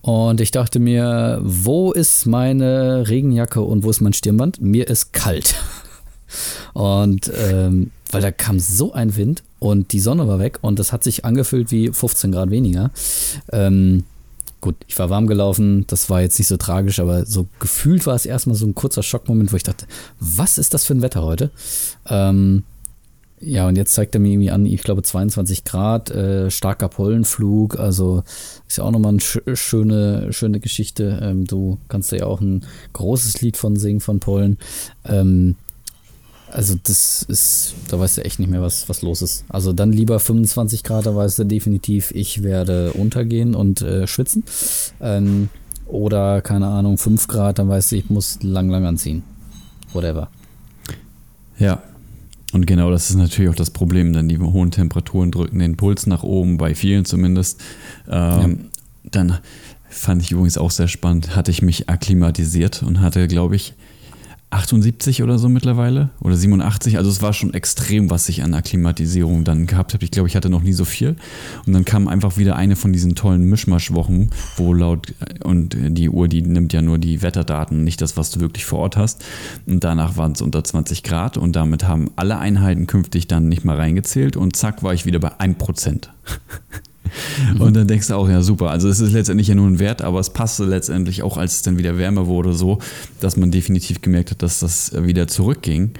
Und ich dachte mir, wo ist meine Regenjacke und wo ist mein Stirnband? Mir ist kalt. Und ähm, weil da kam so ein Wind und die Sonne war weg und das hat sich angefühlt wie 15 Grad weniger. Ähm, gut, ich war warm gelaufen, das war jetzt nicht so tragisch, aber so gefühlt war es erstmal so ein kurzer Schockmoment, wo ich dachte, was ist das für ein Wetter heute? Ähm, Ja, und jetzt zeigt er mir irgendwie an, ich glaube 22 Grad, äh, starker Pollenflug, also ist ja auch nochmal eine sch schöne, schöne Geschichte. Ähm, du kannst ja auch ein großes Lied von singen von Pollen. Ähm, also das ist, da weißt du echt nicht mehr, was, was los ist. Also dann lieber 25 Grad, da weißt du definitiv, ich werde untergehen und äh, schwitzen. Ähm, oder keine Ahnung, 5 Grad, dann weißt du, ich muss lang, lang anziehen. Whatever. Ja, und genau das ist natürlich auch das Problem, denn die hohen Temperaturen drücken den Puls nach oben, bei vielen zumindest. Ähm, ja. Dann fand ich übrigens auch sehr spannend, hatte ich mich akklimatisiert und hatte, glaube ich, 78 oder so mittlerweile oder 87. Also es war schon extrem, was ich an Akklimatisierung dann gehabt habe. Ich glaube, ich hatte noch nie so viel. Und dann kam einfach wieder eine von diesen tollen Mischmaschwochen, wo laut und die Uhr, die nimmt ja nur die Wetterdaten, nicht das, was du wirklich vor Ort hast. Und danach waren es unter 20 Grad und damit haben alle Einheiten künftig dann nicht mal reingezählt und zack war ich wieder bei 1%. Und dann denkst du auch, ja super, also es ist letztendlich ja nur ein Wert, aber es passte letztendlich auch, als es dann wieder wärmer wurde, so, dass man definitiv gemerkt hat, dass das wieder zurückging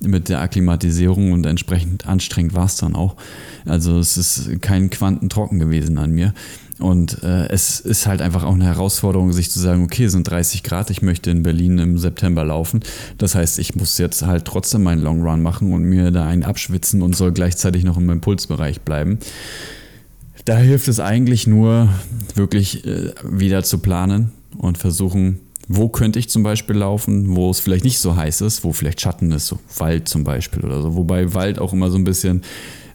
mit der Akklimatisierung und entsprechend anstrengend war es dann auch. Also es ist kein Quantentrocken gewesen an mir. Und äh, es ist halt einfach auch eine Herausforderung, sich zu sagen, okay, sind 30 Grad, ich möchte in Berlin im September laufen. Das heißt, ich muss jetzt halt trotzdem meinen Long Run machen und mir da einen abschwitzen und soll gleichzeitig noch in meinem Pulsbereich bleiben. Da hilft es eigentlich nur, wirklich äh, wieder zu planen und versuchen, wo könnte ich zum Beispiel laufen, wo es vielleicht nicht so heiß ist, wo vielleicht Schatten ist, so Wald zum Beispiel oder so. Wobei Wald auch immer so ein bisschen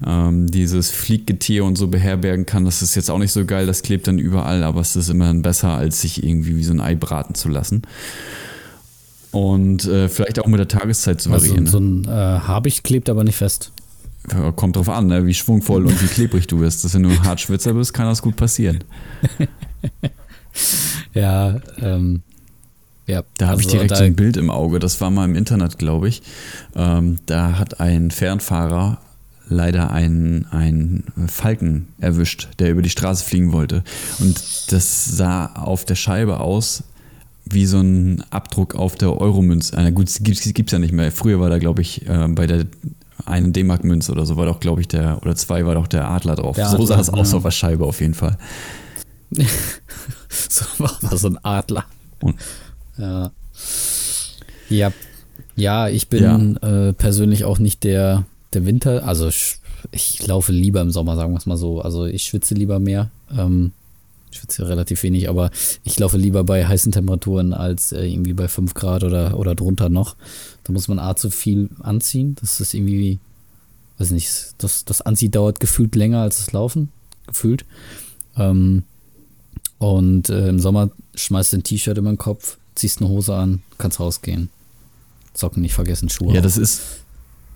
ähm, dieses Fliegetier und so beherbergen kann. Das ist jetzt auch nicht so geil, das klebt dann überall, aber es ist immerhin besser, als sich irgendwie wie so ein Ei braten zu lassen. Und äh, vielleicht auch mit der Tageszeit zu variieren. Also, so ein äh, Habicht klebt aber nicht fest kommt drauf an, ne? wie schwungvoll und wie klebrig du bist. Dass wenn du ein Hartschwitzer bist, kann das gut passieren. ja, ähm, ja. Da habe also ich direkt so ein Bild im Auge. Das war mal im Internet, glaube ich. Ähm, da hat ein Fernfahrer leider einen, einen Falken erwischt, der über die Straße fliegen wollte. Und das sah auf der Scheibe aus wie so ein Abdruck auf der Euromünze. Äh, gut, gibt es ja nicht mehr. Früher war da, glaube ich, äh, bei der eine D-Mark-Münze oder so war doch, glaube ich, der, oder zwei war doch der Adler drauf. Der so sah es aus ja. auf der Scheibe auf jeden Fall. so war so ein Adler. Und ja. Ja, ja ich bin ja. Äh, persönlich auch nicht der, der Winter, also ich, ich, laufe lieber im Sommer, sagen wir es mal so. Also ich schwitze lieber mehr. Ähm, ich schwitze relativ wenig, aber ich laufe lieber bei heißen Temperaturen als äh, irgendwie bei 5 Grad oder, oder drunter noch. Da muss man A zu viel anziehen. Das ist irgendwie, weiß nicht, das, das Anziehen dauert gefühlt länger als das Laufen. Gefühlt. Ähm, und äh, im Sommer schmeißt du ein T-Shirt über den Kopf, ziehst eine Hose an, kannst rausgehen. Socken nicht vergessen, Schuhe. Ja, das ist,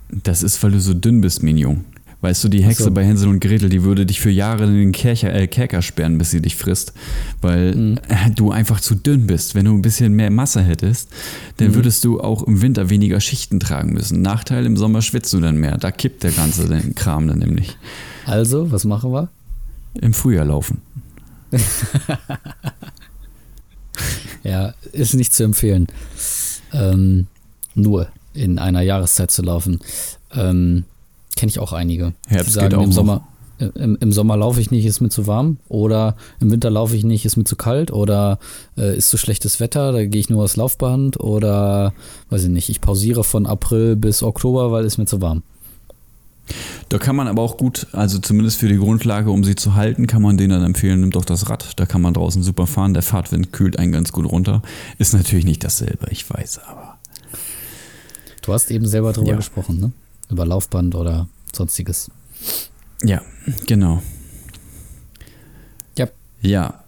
das ist, weil du so dünn bist, Minion. Weißt du, die Hexe so. bei Hänsel und Gretel, die würde dich für Jahre in den Kercher, äh, Kerker sperren, bis sie dich frisst. Weil mhm. äh, du einfach zu dünn bist. Wenn du ein bisschen mehr Masse hättest, dann mhm. würdest du auch im Winter weniger Schichten tragen müssen. Nachteil, im Sommer schwitzt du dann mehr. Da kippt der ganze Kram dann nämlich. Also, was machen wir? Im Frühjahr laufen. ja, ist nicht zu empfehlen. Ähm, nur in einer Jahreszeit zu laufen. Ähm, Kenne ich auch einige. Herbst sagen, geht auch im Sommer, äh, im, im, Sommer laufe ich nicht, ist mir zu warm. Oder im Winter laufe ich nicht, ist mir zu kalt. Oder äh, ist so schlechtes Wetter, da gehe ich nur aufs Laufband. Oder weiß ich nicht, ich pausiere von April bis Oktober, weil es mir zu warm. Da kann man aber auch gut, also zumindest für die Grundlage, um sie zu halten, kann man denen dann empfehlen, nimm doch das Rad. Da kann man draußen super fahren. Der Fahrtwind kühlt einen ganz gut runter. Ist natürlich nicht dasselbe, ich weiß, aber. Du hast eben selber drüber ja. gesprochen, ne? Über Laufband oder sonstiges. Ja, genau. Ja. Ja,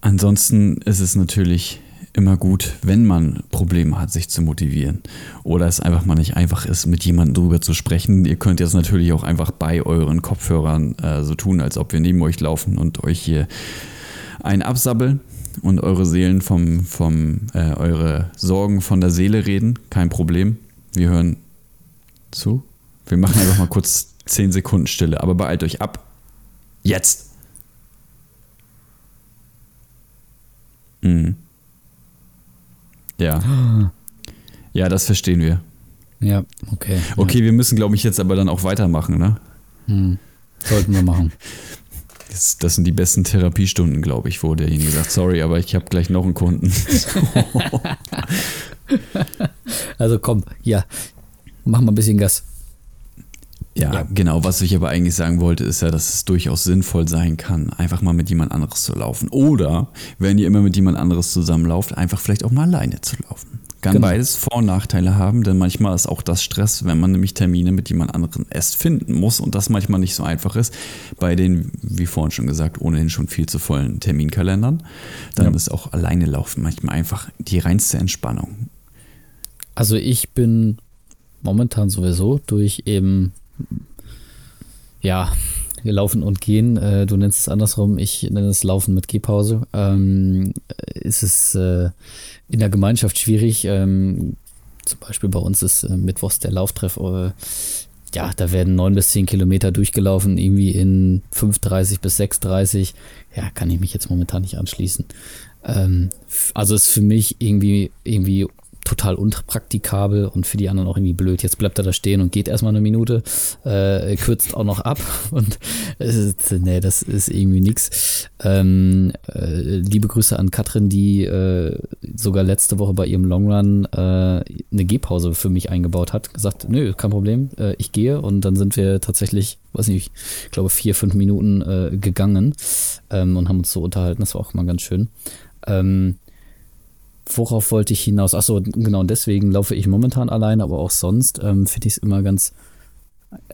ansonsten ist es natürlich immer gut, wenn man Probleme hat, sich zu motivieren. Oder es einfach mal nicht einfach ist, mit jemandem drüber zu sprechen. Ihr könnt jetzt natürlich auch einfach bei euren Kopfhörern äh, so tun, als ob wir neben euch laufen und euch hier ein absabbeln und eure Seelen vom, vom äh, eure Sorgen von der Seele reden. Kein Problem. Wir hören zu. Wir machen einfach mal kurz 10 Sekunden Stille, aber beeilt euch ab. Jetzt! Mhm. Ja. Ja, das verstehen wir. Ja, okay. Okay, wir müssen, glaube ich, jetzt aber dann auch weitermachen, ne? Hm. Sollten wir machen. Das, das sind die besten Therapiestunden, glaube ich, wo derjenige sagt, sorry, aber ich habe gleich noch einen Kunden. also komm, ja, mach mal ein bisschen Gas. Ja, ja, genau. Was ich aber eigentlich sagen wollte, ist ja, dass es durchaus sinnvoll sein kann, einfach mal mit jemand anderes zu laufen. Oder, wenn ihr immer mit jemand anderes zusammenlauft, einfach vielleicht auch mal alleine zu laufen. Kann genau. beides Vor- und Nachteile haben, denn manchmal ist auch das Stress, wenn man nämlich Termine mit jemand anderem erst finden muss und das manchmal nicht so einfach ist, bei den, wie vorhin schon gesagt, ohnehin schon viel zu vollen Terminkalendern, dann ja. ist auch alleine laufen manchmal einfach die reinste Entspannung. Also ich bin momentan sowieso durch eben ja, wir laufen und gehen. Äh, du nennst es andersrum, ich nenne es Laufen mit Gehpause. Ähm, ist es äh, in der Gemeinschaft schwierig. Ähm, zum Beispiel bei uns ist äh, mittwochs der Lauftreff. Äh, ja, da werden neun bis zehn Kilometer durchgelaufen, irgendwie in 5,30 bis 6,30. Ja, kann ich mich jetzt momentan nicht anschließen. Ähm, also ist für mich irgendwie, irgendwie total unpraktikabel und für die anderen auch irgendwie blöd. Jetzt bleibt er da stehen und geht erstmal eine Minute, äh, kürzt auch noch ab und ist, nee, das ist irgendwie nix. Ähm, äh, liebe Grüße an Katrin, die äh, sogar letzte Woche bei ihrem Longrun äh, eine Gehpause für mich eingebaut hat. Gesagt, nö, kein Problem, äh, ich gehe und dann sind wir tatsächlich, weiß nicht, ich glaube vier, fünf Minuten äh, gegangen ähm, und haben uns so unterhalten. Das war auch mal ganz schön. Ähm, worauf wollte ich hinaus? Achso, genau, deswegen laufe ich momentan alleine, aber auch sonst ähm, finde ich es immer ganz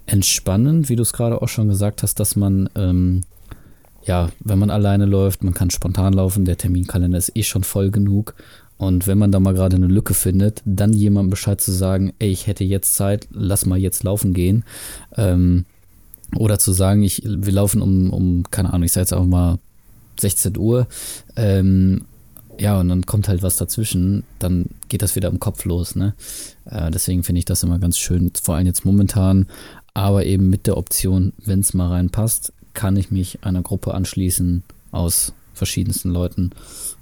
entspannend, wie du es gerade auch schon gesagt hast, dass man, ähm, ja, wenn man alleine läuft, man kann spontan laufen, der Terminkalender ist eh schon voll genug. Und wenn man da mal gerade eine Lücke findet, dann jemandem Bescheid zu sagen, ey, ich hätte jetzt Zeit, lass mal jetzt laufen gehen. Ähm, oder zu sagen, ich, wir laufen um, um, keine Ahnung, ich sage jetzt auch mal 16 Uhr ähm, ja, und dann kommt halt was dazwischen, dann geht das wieder im Kopf los. Ne? Äh, deswegen finde ich das immer ganz schön, vor allem jetzt momentan, aber eben mit der Option, wenn es mal reinpasst, kann ich mich einer Gruppe anschließen aus verschiedensten Leuten,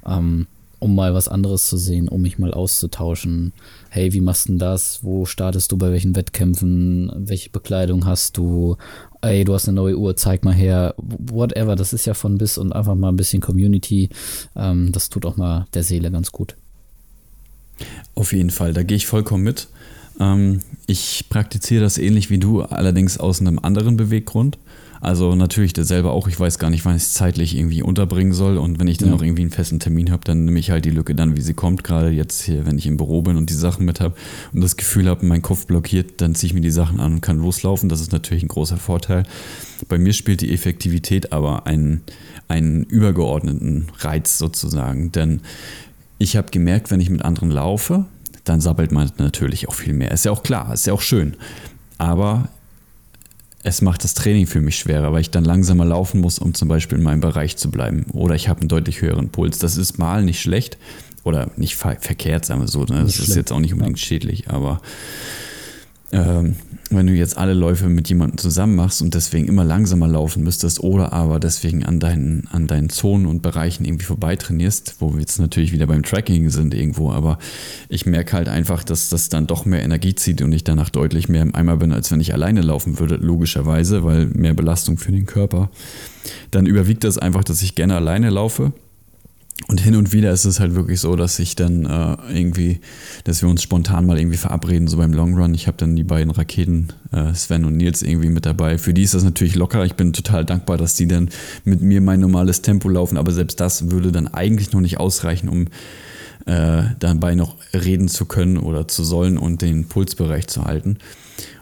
ähm, um mal was anderes zu sehen, um mich mal auszutauschen. Hey, wie machst du das? Wo startest du bei welchen Wettkämpfen? Welche Bekleidung hast du? Ey, du hast eine neue Uhr, zeig mal her, whatever, das ist ja von bis und einfach mal ein bisschen Community, ähm, das tut auch mal der Seele ganz gut. Auf jeden Fall, da gehe ich vollkommen mit. Ähm, ich praktiziere das ähnlich wie du, allerdings aus einem anderen Beweggrund. Also natürlich derselbe auch, ich weiß gar nicht, wann ich es zeitlich irgendwie unterbringen soll. Und wenn ich dann ja. noch irgendwie einen festen Termin habe, dann nehme ich halt die Lücke dann, wie sie kommt. Gerade jetzt hier, wenn ich im Büro bin und die Sachen mit habe und das Gefühl habe, mein Kopf blockiert, dann ziehe ich mir die Sachen an und kann loslaufen. Das ist natürlich ein großer Vorteil. Bei mir spielt die Effektivität aber einen, einen übergeordneten Reiz sozusagen. Denn ich habe gemerkt, wenn ich mit anderen laufe, dann sabbelt man natürlich auch viel mehr. Ist ja auch klar, ist ja auch schön. Aber es macht das Training für mich schwerer, weil ich dann langsamer laufen muss, um zum Beispiel in meinem Bereich zu bleiben. Oder ich habe einen deutlich höheren Puls. Das ist mal nicht schlecht oder nicht ver verkehrt, sagen wir so. Ne? Das ist jetzt auch nicht unbedingt schädlich, aber ähm, wenn du jetzt alle Läufe mit jemandem zusammen machst und deswegen immer langsamer laufen müsstest oder aber deswegen an deinen, an deinen Zonen und Bereichen irgendwie vorbeitrainierst, wo wir jetzt natürlich wieder beim Tracking sind irgendwo, aber ich merke halt einfach, dass das dann doch mehr Energie zieht und ich danach deutlich mehr im Eimer bin, als wenn ich alleine laufen würde, logischerweise, weil mehr Belastung für den Körper. Dann überwiegt das einfach, dass ich gerne alleine laufe und hin und wieder ist es halt wirklich so, dass ich dann äh, irgendwie, dass wir uns spontan mal irgendwie verabreden, so beim Long Run. Ich habe dann die beiden Raketen, äh, Sven und Nils, irgendwie mit dabei. Für die ist das natürlich locker. Ich bin total dankbar, dass die dann mit mir mein normales Tempo laufen. Aber selbst das würde dann eigentlich noch nicht ausreichen, um äh, dabei noch reden zu können oder zu sollen und den Pulsbereich zu halten.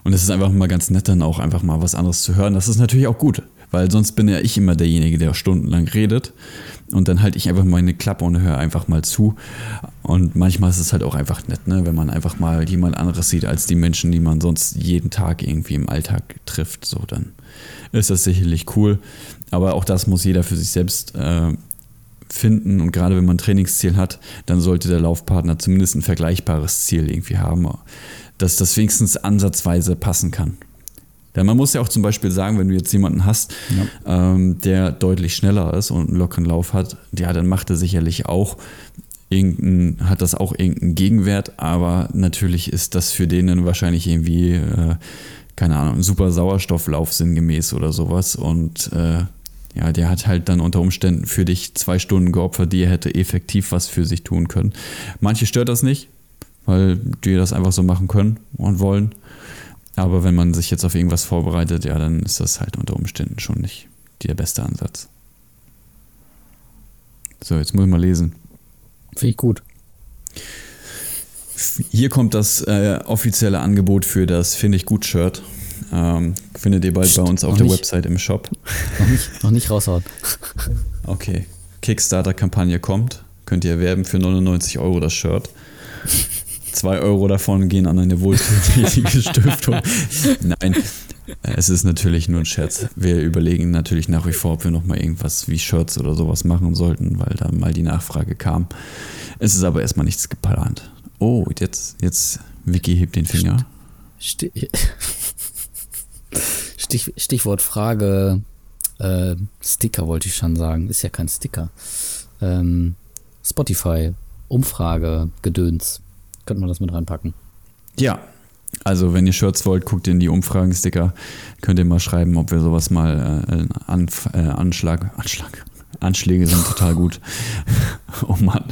Und es ist einfach mal ganz nett, dann auch einfach mal was anderes zu hören. Das ist natürlich auch gut, weil sonst bin ja ich immer derjenige, der stundenlang redet. Und dann halte ich einfach meine Klappe und höre einfach mal zu. Und manchmal ist es halt auch einfach nett, ne? wenn man einfach mal jemand anderes sieht als die Menschen, die man sonst jeden Tag irgendwie im Alltag trifft. So, dann ist das sicherlich cool. Aber auch das muss jeder für sich selbst äh, finden. Und gerade wenn man ein Trainingsziel hat, dann sollte der Laufpartner zumindest ein vergleichbares Ziel irgendwie haben, dass das wenigstens ansatzweise passen kann. Denn man muss ja auch zum Beispiel sagen, wenn du jetzt jemanden hast, ja. ähm, der deutlich schneller ist und einen lockeren Lauf hat, ja, dann macht er sicherlich auch irgendein, hat das auch irgendeinen Gegenwert, aber natürlich ist das für den dann wahrscheinlich irgendwie, äh, keine Ahnung, ein super Sauerstofflauf sinngemäß oder sowas. Und äh, ja, der hat halt dann unter Umständen für dich zwei Stunden geopfert, die er hätte effektiv was für sich tun können. Manche stört das nicht, weil die das einfach so machen können und wollen. Aber wenn man sich jetzt auf irgendwas vorbereitet, ja, dann ist das halt unter Umständen schon nicht der beste Ansatz. So, jetzt muss ich mal lesen. Finde ich gut. Hier kommt das äh, offizielle Angebot für das Finde ich gut Shirt. Ähm, findet ihr bald Psst, bei uns auf der nicht. Website im Shop. Noch nicht, noch nicht raushauen. Okay. Kickstarter-Kampagne kommt. Könnt ihr erwerben für 99 Euro das Shirt. Zwei Euro davon gehen an eine wohltätige Stiftung. Nein, es ist natürlich nur ein Scherz. Wir überlegen natürlich nach wie vor, ob wir nochmal irgendwas wie Shirts oder sowas machen sollten, weil da mal die Nachfrage kam. Es ist aber erstmal nichts geplant. Oh, jetzt, jetzt, Vicky hebt den Finger. Stich, Stich, Stichwort Frage, äh, Sticker wollte ich schon sagen, ist ja kein Sticker. Ähm, Spotify, Umfrage, Gedöns. Könnten wir das mit reinpacken? Ja, also wenn ihr Shirts wollt, guckt in die Umfragensticker. Könnt ihr mal schreiben, ob wir sowas mal äh, an, äh, Anschlag, Anschlag, Anschläge sind total gut. oh Mann.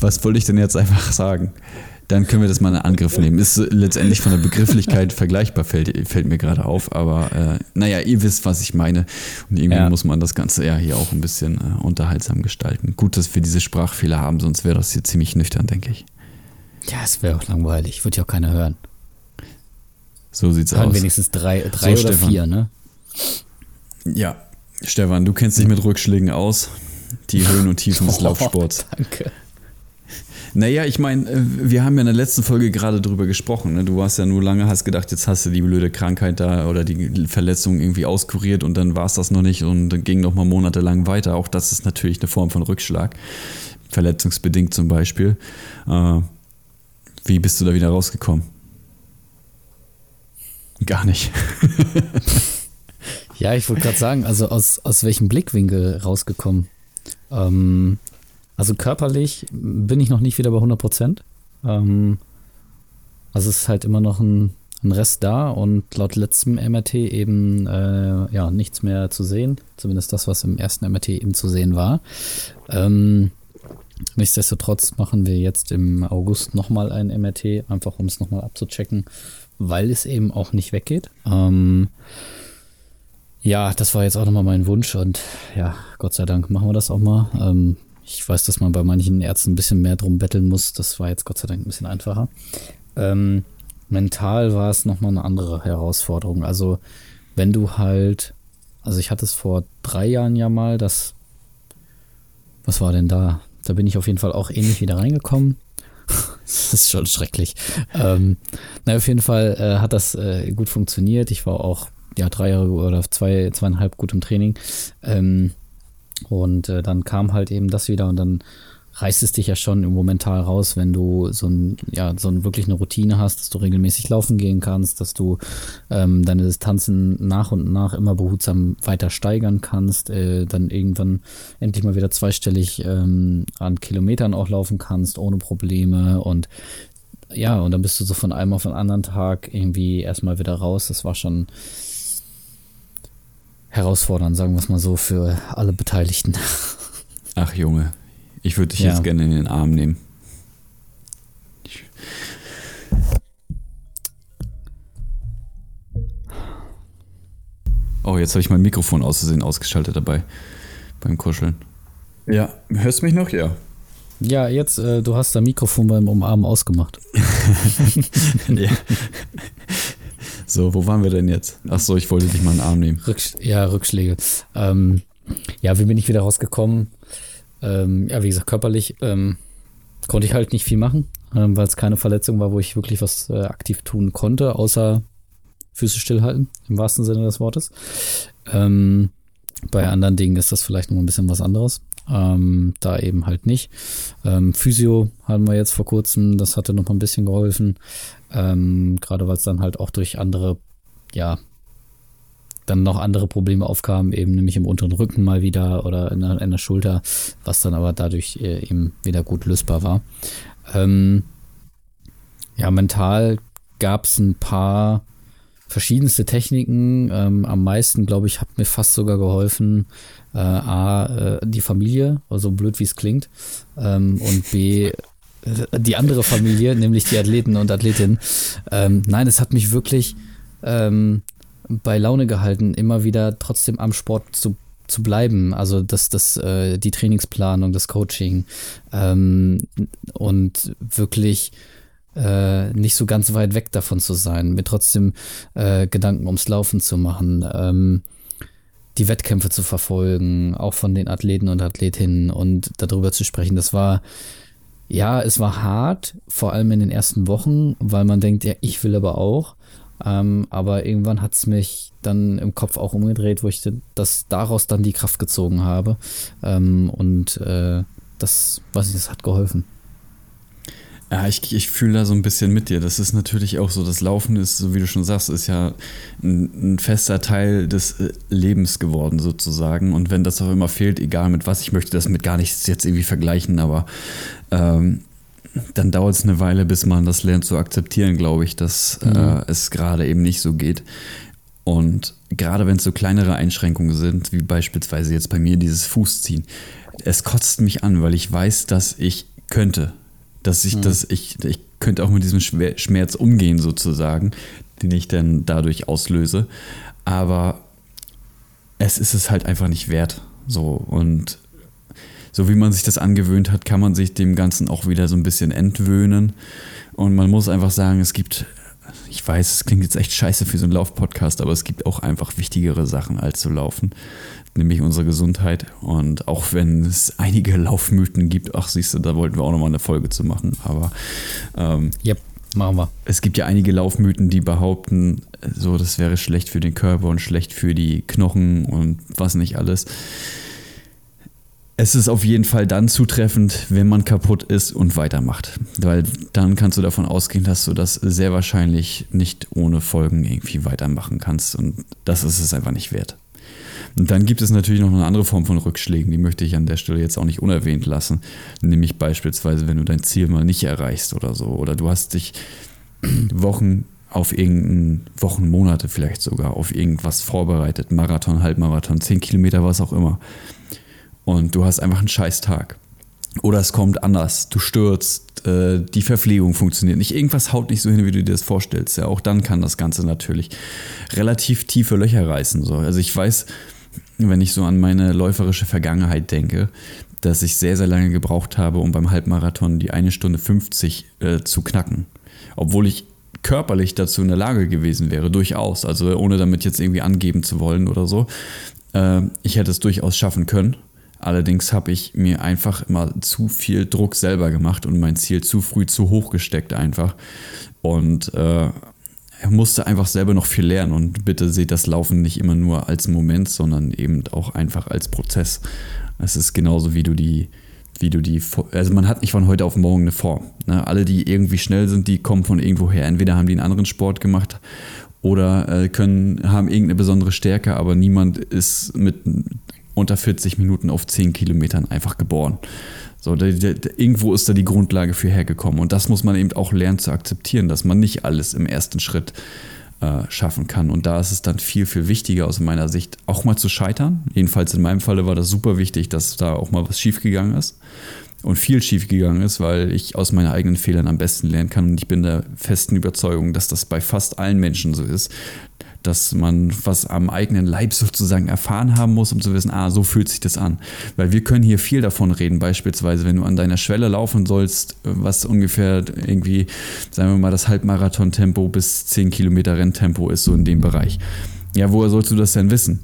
Was wollte ich denn jetzt einfach sagen? Dann können wir das mal in Angriff nehmen. Ist letztendlich von der Begrifflichkeit vergleichbar, fällt, fällt mir gerade auf. Aber äh, naja, ihr wisst, was ich meine. Und irgendwie ja. muss man das Ganze ja hier auch ein bisschen äh, unterhaltsam gestalten. Gut, dass wir diese Sprachfehler haben, sonst wäre das hier ziemlich nüchtern, denke ich. Ja, es wäre auch langweilig. Würde ja auch keiner hören. So sieht's Hören aus. wenigstens drei, drei so, oder Stefan. vier, ne? Ja, Stefan, du kennst dich mit Rückschlägen aus. Die Höhen und Tiefen des oh, Laufsports. Danke. Naja, ich meine, äh, wir haben ja in der letzten Folge gerade drüber gesprochen. Ne? Du warst ja nur lange, hast gedacht, jetzt hast du die blöde Krankheit da oder die Verletzung irgendwie auskuriert und dann war es das noch nicht und dann ging noch mal monatelang weiter. Auch das ist natürlich eine Form von Rückschlag. Verletzungsbedingt zum Beispiel. Äh, wie bist du da wieder rausgekommen? Gar nicht. ja, ich wollte gerade sagen, also aus, aus welchem Blickwinkel rausgekommen? Ähm, also körperlich bin ich noch nicht wieder bei 100 Prozent. Ähm, also es ist halt immer noch ein, ein Rest da und laut letztem MRT eben äh, ja nichts mehr zu sehen. Zumindest das, was im ersten MRT eben zu sehen war. Ähm, nichtsdestotrotz machen wir jetzt im August nochmal ein MRT, einfach um es nochmal abzuchecken weil es eben auch nicht weggeht. Ähm, ja, das war jetzt auch nochmal mein Wunsch und ja, Gott sei Dank machen wir das auch mal. Ähm, ich weiß, dass man bei manchen Ärzten ein bisschen mehr drum betteln muss. Das war jetzt Gott sei Dank ein bisschen einfacher. Ähm, mental war es nochmal eine andere Herausforderung. Also, wenn du halt, also ich hatte es vor drei Jahren ja mal, das, was war denn da? Da bin ich auf jeden Fall auch ähnlich wieder reingekommen. das ist schon schrecklich. Ähm, na, auf jeden Fall äh, hat das äh, gut funktioniert. Ich war auch ja, drei Jahre oder zwei, zweieinhalb gut im Training. Ähm, und äh, dann kam halt eben das wieder und dann reißt es dich ja schon im Momental raus, wenn du so ein, ja, so ein, wirklich eine Routine hast, dass du regelmäßig laufen gehen kannst, dass du ähm, deine Distanzen nach und nach immer behutsam weiter steigern kannst, äh, dann irgendwann endlich mal wieder zweistellig ähm, an Kilometern auch laufen kannst, ohne Probleme und ja, und dann bist du so von einem auf den anderen Tag irgendwie erstmal wieder raus. Das war schon herausfordernd, sagen wir es mal so, für alle Beteiligten. Ach Junge, ich würde dich ja. jetzt gerne in den Arm nehmen. Oh, jetzt habe ich mein Mikrofon auszusehen ausgeschaltet dabei beim Kuscheln. Ja, hörst du mich noch? Ja. Ja, jetzt, äh, du hast dein Mikrofon beim Umarmen ausgemacht. ja. So, wo waren wir denn jetzt? Ach so, ich wollte dich mal in den Arm nehmen. Rücksch ja, Rückschläge. Ähm, ja, wie bin ich wieder rausgekommen? Ähm, ja, wie gesagt, körperlich ähm, konnte ich halt nicht viel machen, ähm, weil es keine Verletzung war, wo ich wirklich was äh, aktiv tun konnte, außer Füße stillhalten, im wahrsten Sinne des Wortes. Ähm, bei anderen Dingen ist das vielleicht noch ein bisschen was anderes. Ähm, da eben halt nicht. Ähm, Physio haben wir jetzt vor kurzem, das hatte noch mal ein bisschen geholfen. Gerade weil es dann halt auch durch andere, ja, dann noch andere Probleme aufkamen, eben nämlich im unteren Rücken mal wieder oder in der, in der Schulter, was dann aber dadurch äh, eben wieder gut lösbar war. Ähm, ja, mental gab es ein paar verschiedenste Techniken. Ähm, am meisten, glaube ich, hat mir fast sogar geholfen, äh, A, äh, die Familie, also blöd wie es klingt, ähm, und B, äh, die andere Familie, nämlich die Athleten und Athletinnen. Ähm, nein, es hat mich wirklich ähm, bei Laune gehalten, immer wieder trotzdem am Sport zu, zu bleiben. Also das, das, äh, die Trainingsplanung, das Coaching ähm, und wirklich äh, nicht so ganz weit weg davon zu sein, mir trotzdem äh, Gedanken ums Laufen zu machen, ähm, die Wettkämpfe zu verfolgen, auch von den Athleten und Athletinnen und darüber zu sprechen. Das war, ja, es war hart, vor allem in den ersten Wochen, weil man denkt, ja, ich will aber auch. Ähm, aber irgendwann hat es mich dann im Kopf auch umgedreht, wo ich das daraus dann die Kraft gezogen habe. Ähm, und äh, das, was ich, das hat geholfen. Ja, ich, ich fühle da so ein bisschen mit dir. Das ist natürlich auch so, das Laufen ist, so wie du schon sagst, ist ja ein, ein, fester Teil des äh, Lebens geworden sozusagen. Und wenn das auch immer fehlt, egal mit was, ich möchte das mit gar nichts jetzt irgendwie vergleichen, aber ähm, dann dauert es eine Weile, bis man das lernt zu akzeptieren, glaube ich, dass mhm. äh, es gerade eben nicht so geht. Und gerade wenn es so kleinere Einschränkungen sind, wie beispielsweise jetzt bei mir dieses Fußziehen, es kotzt mich an, weil ich weiß, dass ich könnte dass ich, mhm. dass ich, ich könnte auch mit diesem Schmerz umgehen, sozusagen, den ich dann dadurch auslöse. Aber es ist es halt einfach nicht wert. So und so wie man sich das angewöhnt hat, kann man sich dem Ganzen auch wieder so ein bisschen entwöhnen. Und man muss einfach sagen, es gibt, ich weiß, es klingt jetzt echt scheiße für so einen Laufpodcast, aber es gibt auch einfach wichtigere Sachen als zu laufen nämlich unsere Gesundheit. Und auch wenn es einige Laufmythen gibt, ach siehst du, da wollten wir auch nochmal eine Folge zu machen. Aber ähm, yep, machen wir. Es gibt ja einige Laufmythen, die behaupten, so das wäre schlecht für den Körper und schlecht für die Knochen und was nicht alles. Es ist auf jeden Fall dann zutreffend, wenn man kaputt ist und weitermacht. Weil dann kannst du davon ausgehen, dass du das sehr wahrscheinlich nicht ohne Folgen irgendwie weitermachen kannst. Und das ist es einfach nicht wert. Und dann gibt es natürlich noch eine andere Form von Rückschlägen, die möchte ich an der Stelle jetzt auch nicht unerwähnt lassen. Nämlich beispielsweise, wenn du dein Ziel mal nicht erreichst oder so. Oder du hast dich Wochen auf irgendeinen Wochen, Monate vielleicht sogar auf irgendwas vorbereitet. Marathon, Halbmarathon, 10 Kilometer, was auch immer. Und du hast einfach einen scheiß Tag. Oder es kommt anders, du stürzt, äh, die Verpflegung funktioniert nicht, irgendwas haut nicht so hin, wie du dir das vorstellst. Ja, auch dann kann das Ganze natürlich relativ tiefe Löcher reißen. So. Also ich weiß, wenn ich so an meine läuferische Vergangenheit denke, dass ich sehr, sehr lange gebraucht habe, um beim Halbmarathon die eine Stunde 50 äh, zu knacken. Obwohl ich körperlich dazu in der Lage gewesen wäre, durchaus. Also ohne damit jetzt irgendwie angeben zu wollen oder so. Äh, ich hätte es durchaus schaffen können. Allerdings habe ich mir einfach immer zu viel Druck selber gemacht und mein Ziel zu früh zu hoch gesteckt einfach. Und äh, musste einfach selber noch viel lernen und bitte seht das Laufen nicht immer nur als Moment, sondern eben auch einfach als Prozess. Es ist genauso wie du die, wie du die, also man hat nicht von heute auf morgen eine Form. Ne? Alle, die irgendwie schnell sind, die kommen von irgendwoher. Entweder haben die einen anderen Sport gemacht oder äh, können, haben irgendeine besondere Stärke, aber niemand ist mit unter 40 Minuten auf 10 Kilometern einfach geboren. So, da, da, irgendwo ist da die Grundlage für hergekommen. Und das muss man eben auch lernen zu akzeptieren, dass man nicht alles im ersten Schritt äh, schaffen kann. Und da ist es dann viel, viel wichtiger aus meiner Sicht, auch mal zu scheitern. Jedenfalls in meinem Falle war das super wichtig, dass da auch mal was schiefgegangen ist. Und viel schiefgegangen ist, weil ich aus meinen eigenen Fehlern am besten lernen kann. Und ich bin der festen Überzeugung, dass das bei fast allen Menschen so ist, dass man was am eigenen Leib sozusagen erfahren haben muss, um zu wissen, ah, so fühlt sich das an. Weil wir können hier viel davon reden, beispielsweise, wenn du an deiner Schwelle laufen sollst, was ungefähr irgendwie, sagen wir mal, das Halbmarathon-Tempo bis 10 Kilometer Renntempo ist, so in dem Bereich. Ja, woher sollst du das denn wissen?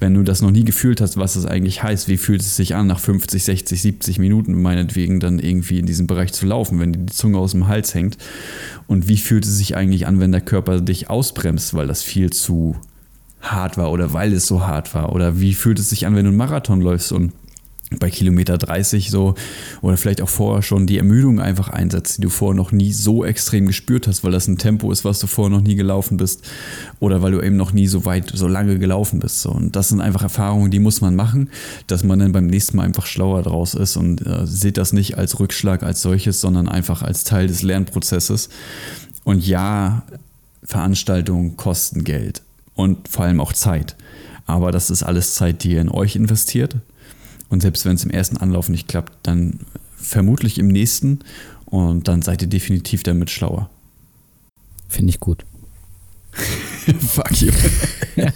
Wenn du das noch nie gefühlt hast, was das eigentlich heißt, wie fühlt es sich an, nach 50, 60, 70 Minuten meinetwegen dann irgendwie in diesem Bereich zu laufen, wenn die Zunge aus dem Hals hängt. Und wie fühlt es sich eigentlich an, wenn der Körper dich ausbremst, weil das viel zu hart war oder weil es so hart war? Oder wie fühlt es sich an, wenn du einen Marathon läufst und bei Kilometer 30 so oder vielleicht auch vorher schon die Ermüdung einfach einsetzt, die du vorher noch nie so extrem gespürt hast, weil das ein Tempo ist, was du vorher noch nie gelaufen bist oder weil du eben noch nie so weit, so lange gelaufen bist. So. Und das sind einfach Erfahrungen, die muss man machen, dass man dann beim nächsten Mal einfach schlauer draus ist und äh, seht das nicht als Rückschlag als solches, sondern einfach als Teil des Lernprozesses. Und ja, Veranstaltungen kosten Geld und vor allem auch Zeit. Aber das ist alles Zeit, die ihr in euch investiert und selbst wenn es im ersten Anlauf nicht klappt, dann vermutlich im nächsten und dann seid ihr definitiv damit schlauer. Finde ich gut. Fuck you.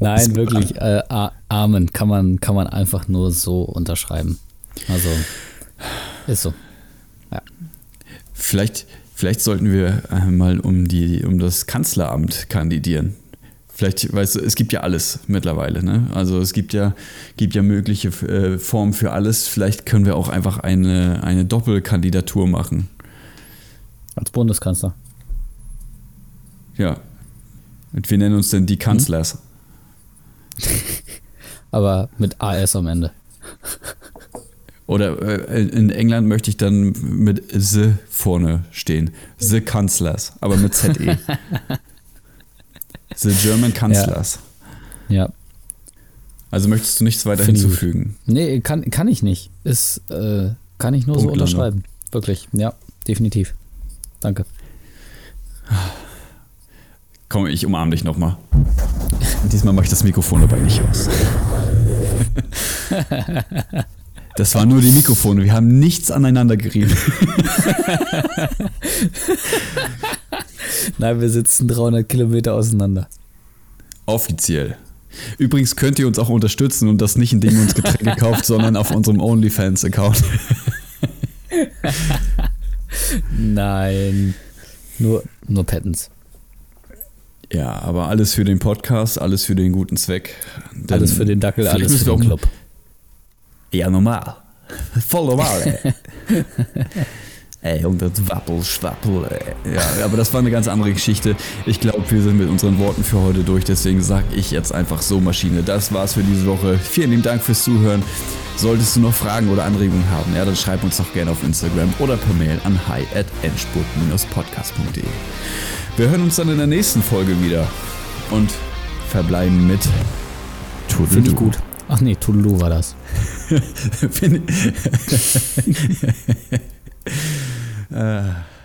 Nein, wirklich, äh, Amen. Kann man, kann man einfach nur so unterschreiben. Also, ist so. Ja. Vielleicht, vielleicht sollten wir mal um, die, um das Kanzleramt kandidieren. Vielleicht, weißt du, es gibt ja alles mittlerweile. Ne? Also es gibt ja, gibt ja mögliche äh, Formen für alles. Vielleicht können wir auch einfach eine, eine Doppelkandidatur machen. Als Bundeskanzler. Ja. Und wir nennen uns denn die Kanzlers. Hm? Aber mit AS am Ende. Oder äh, in England möchte ich dann mit The vorne stehen. The Kanzlers, aber mit ZE. The German Kanzlers. Ja. ja. Also möchtest du nichts weiter Find hinzufügen? Nee, kann, kann ich nicht. Ist, äh, kann ich nur Punkt so unterschreiben. Wirklich. Ja, definitiv. Danke. Komm, ich umarme dich nochmal. Diesmal mache ich das Mikrofon dabei nicht aus. Das waren nur die Mikrofone. Wir haben nichts aneinander gerieben. Nein, wir sitzen 300 Kilometer auseinander. Offiziell. Übrigens könnt ihr uns auch unterstützen und das nicht, indem ihr uns Getränke kauft, sondern auf unserem OnlyFans-Account. Nein, nur, nur Patents. Ja, aber alles für den Podcast, alles für den guten Zweck. alles für den Dackel, alles für den Club. Ja, normal. Voll normal, ey. Ey, und das Wappel, Schwappel, ey. Ja, aber das war eine ganz andere Geschichte. Ich glaube, wir sind mit unseren Worten für heute durch. Deswegen sage ich jetzt einfach so, Maschine. Das war's für diese Woche. Vielen lieben Dank fürs Zuhören. Solltest du noch Fragen oder Anregungen haben, ja, dann schreib uns doch gerne auf Instagram oder per Mail an hi at endspurt-podcast.de. Wir hören uns dann in der nächsten Folge wieder und verbleiben mit Tudelu. Finde ich gut. Ach nee, Tudelu war das. Finde 呃。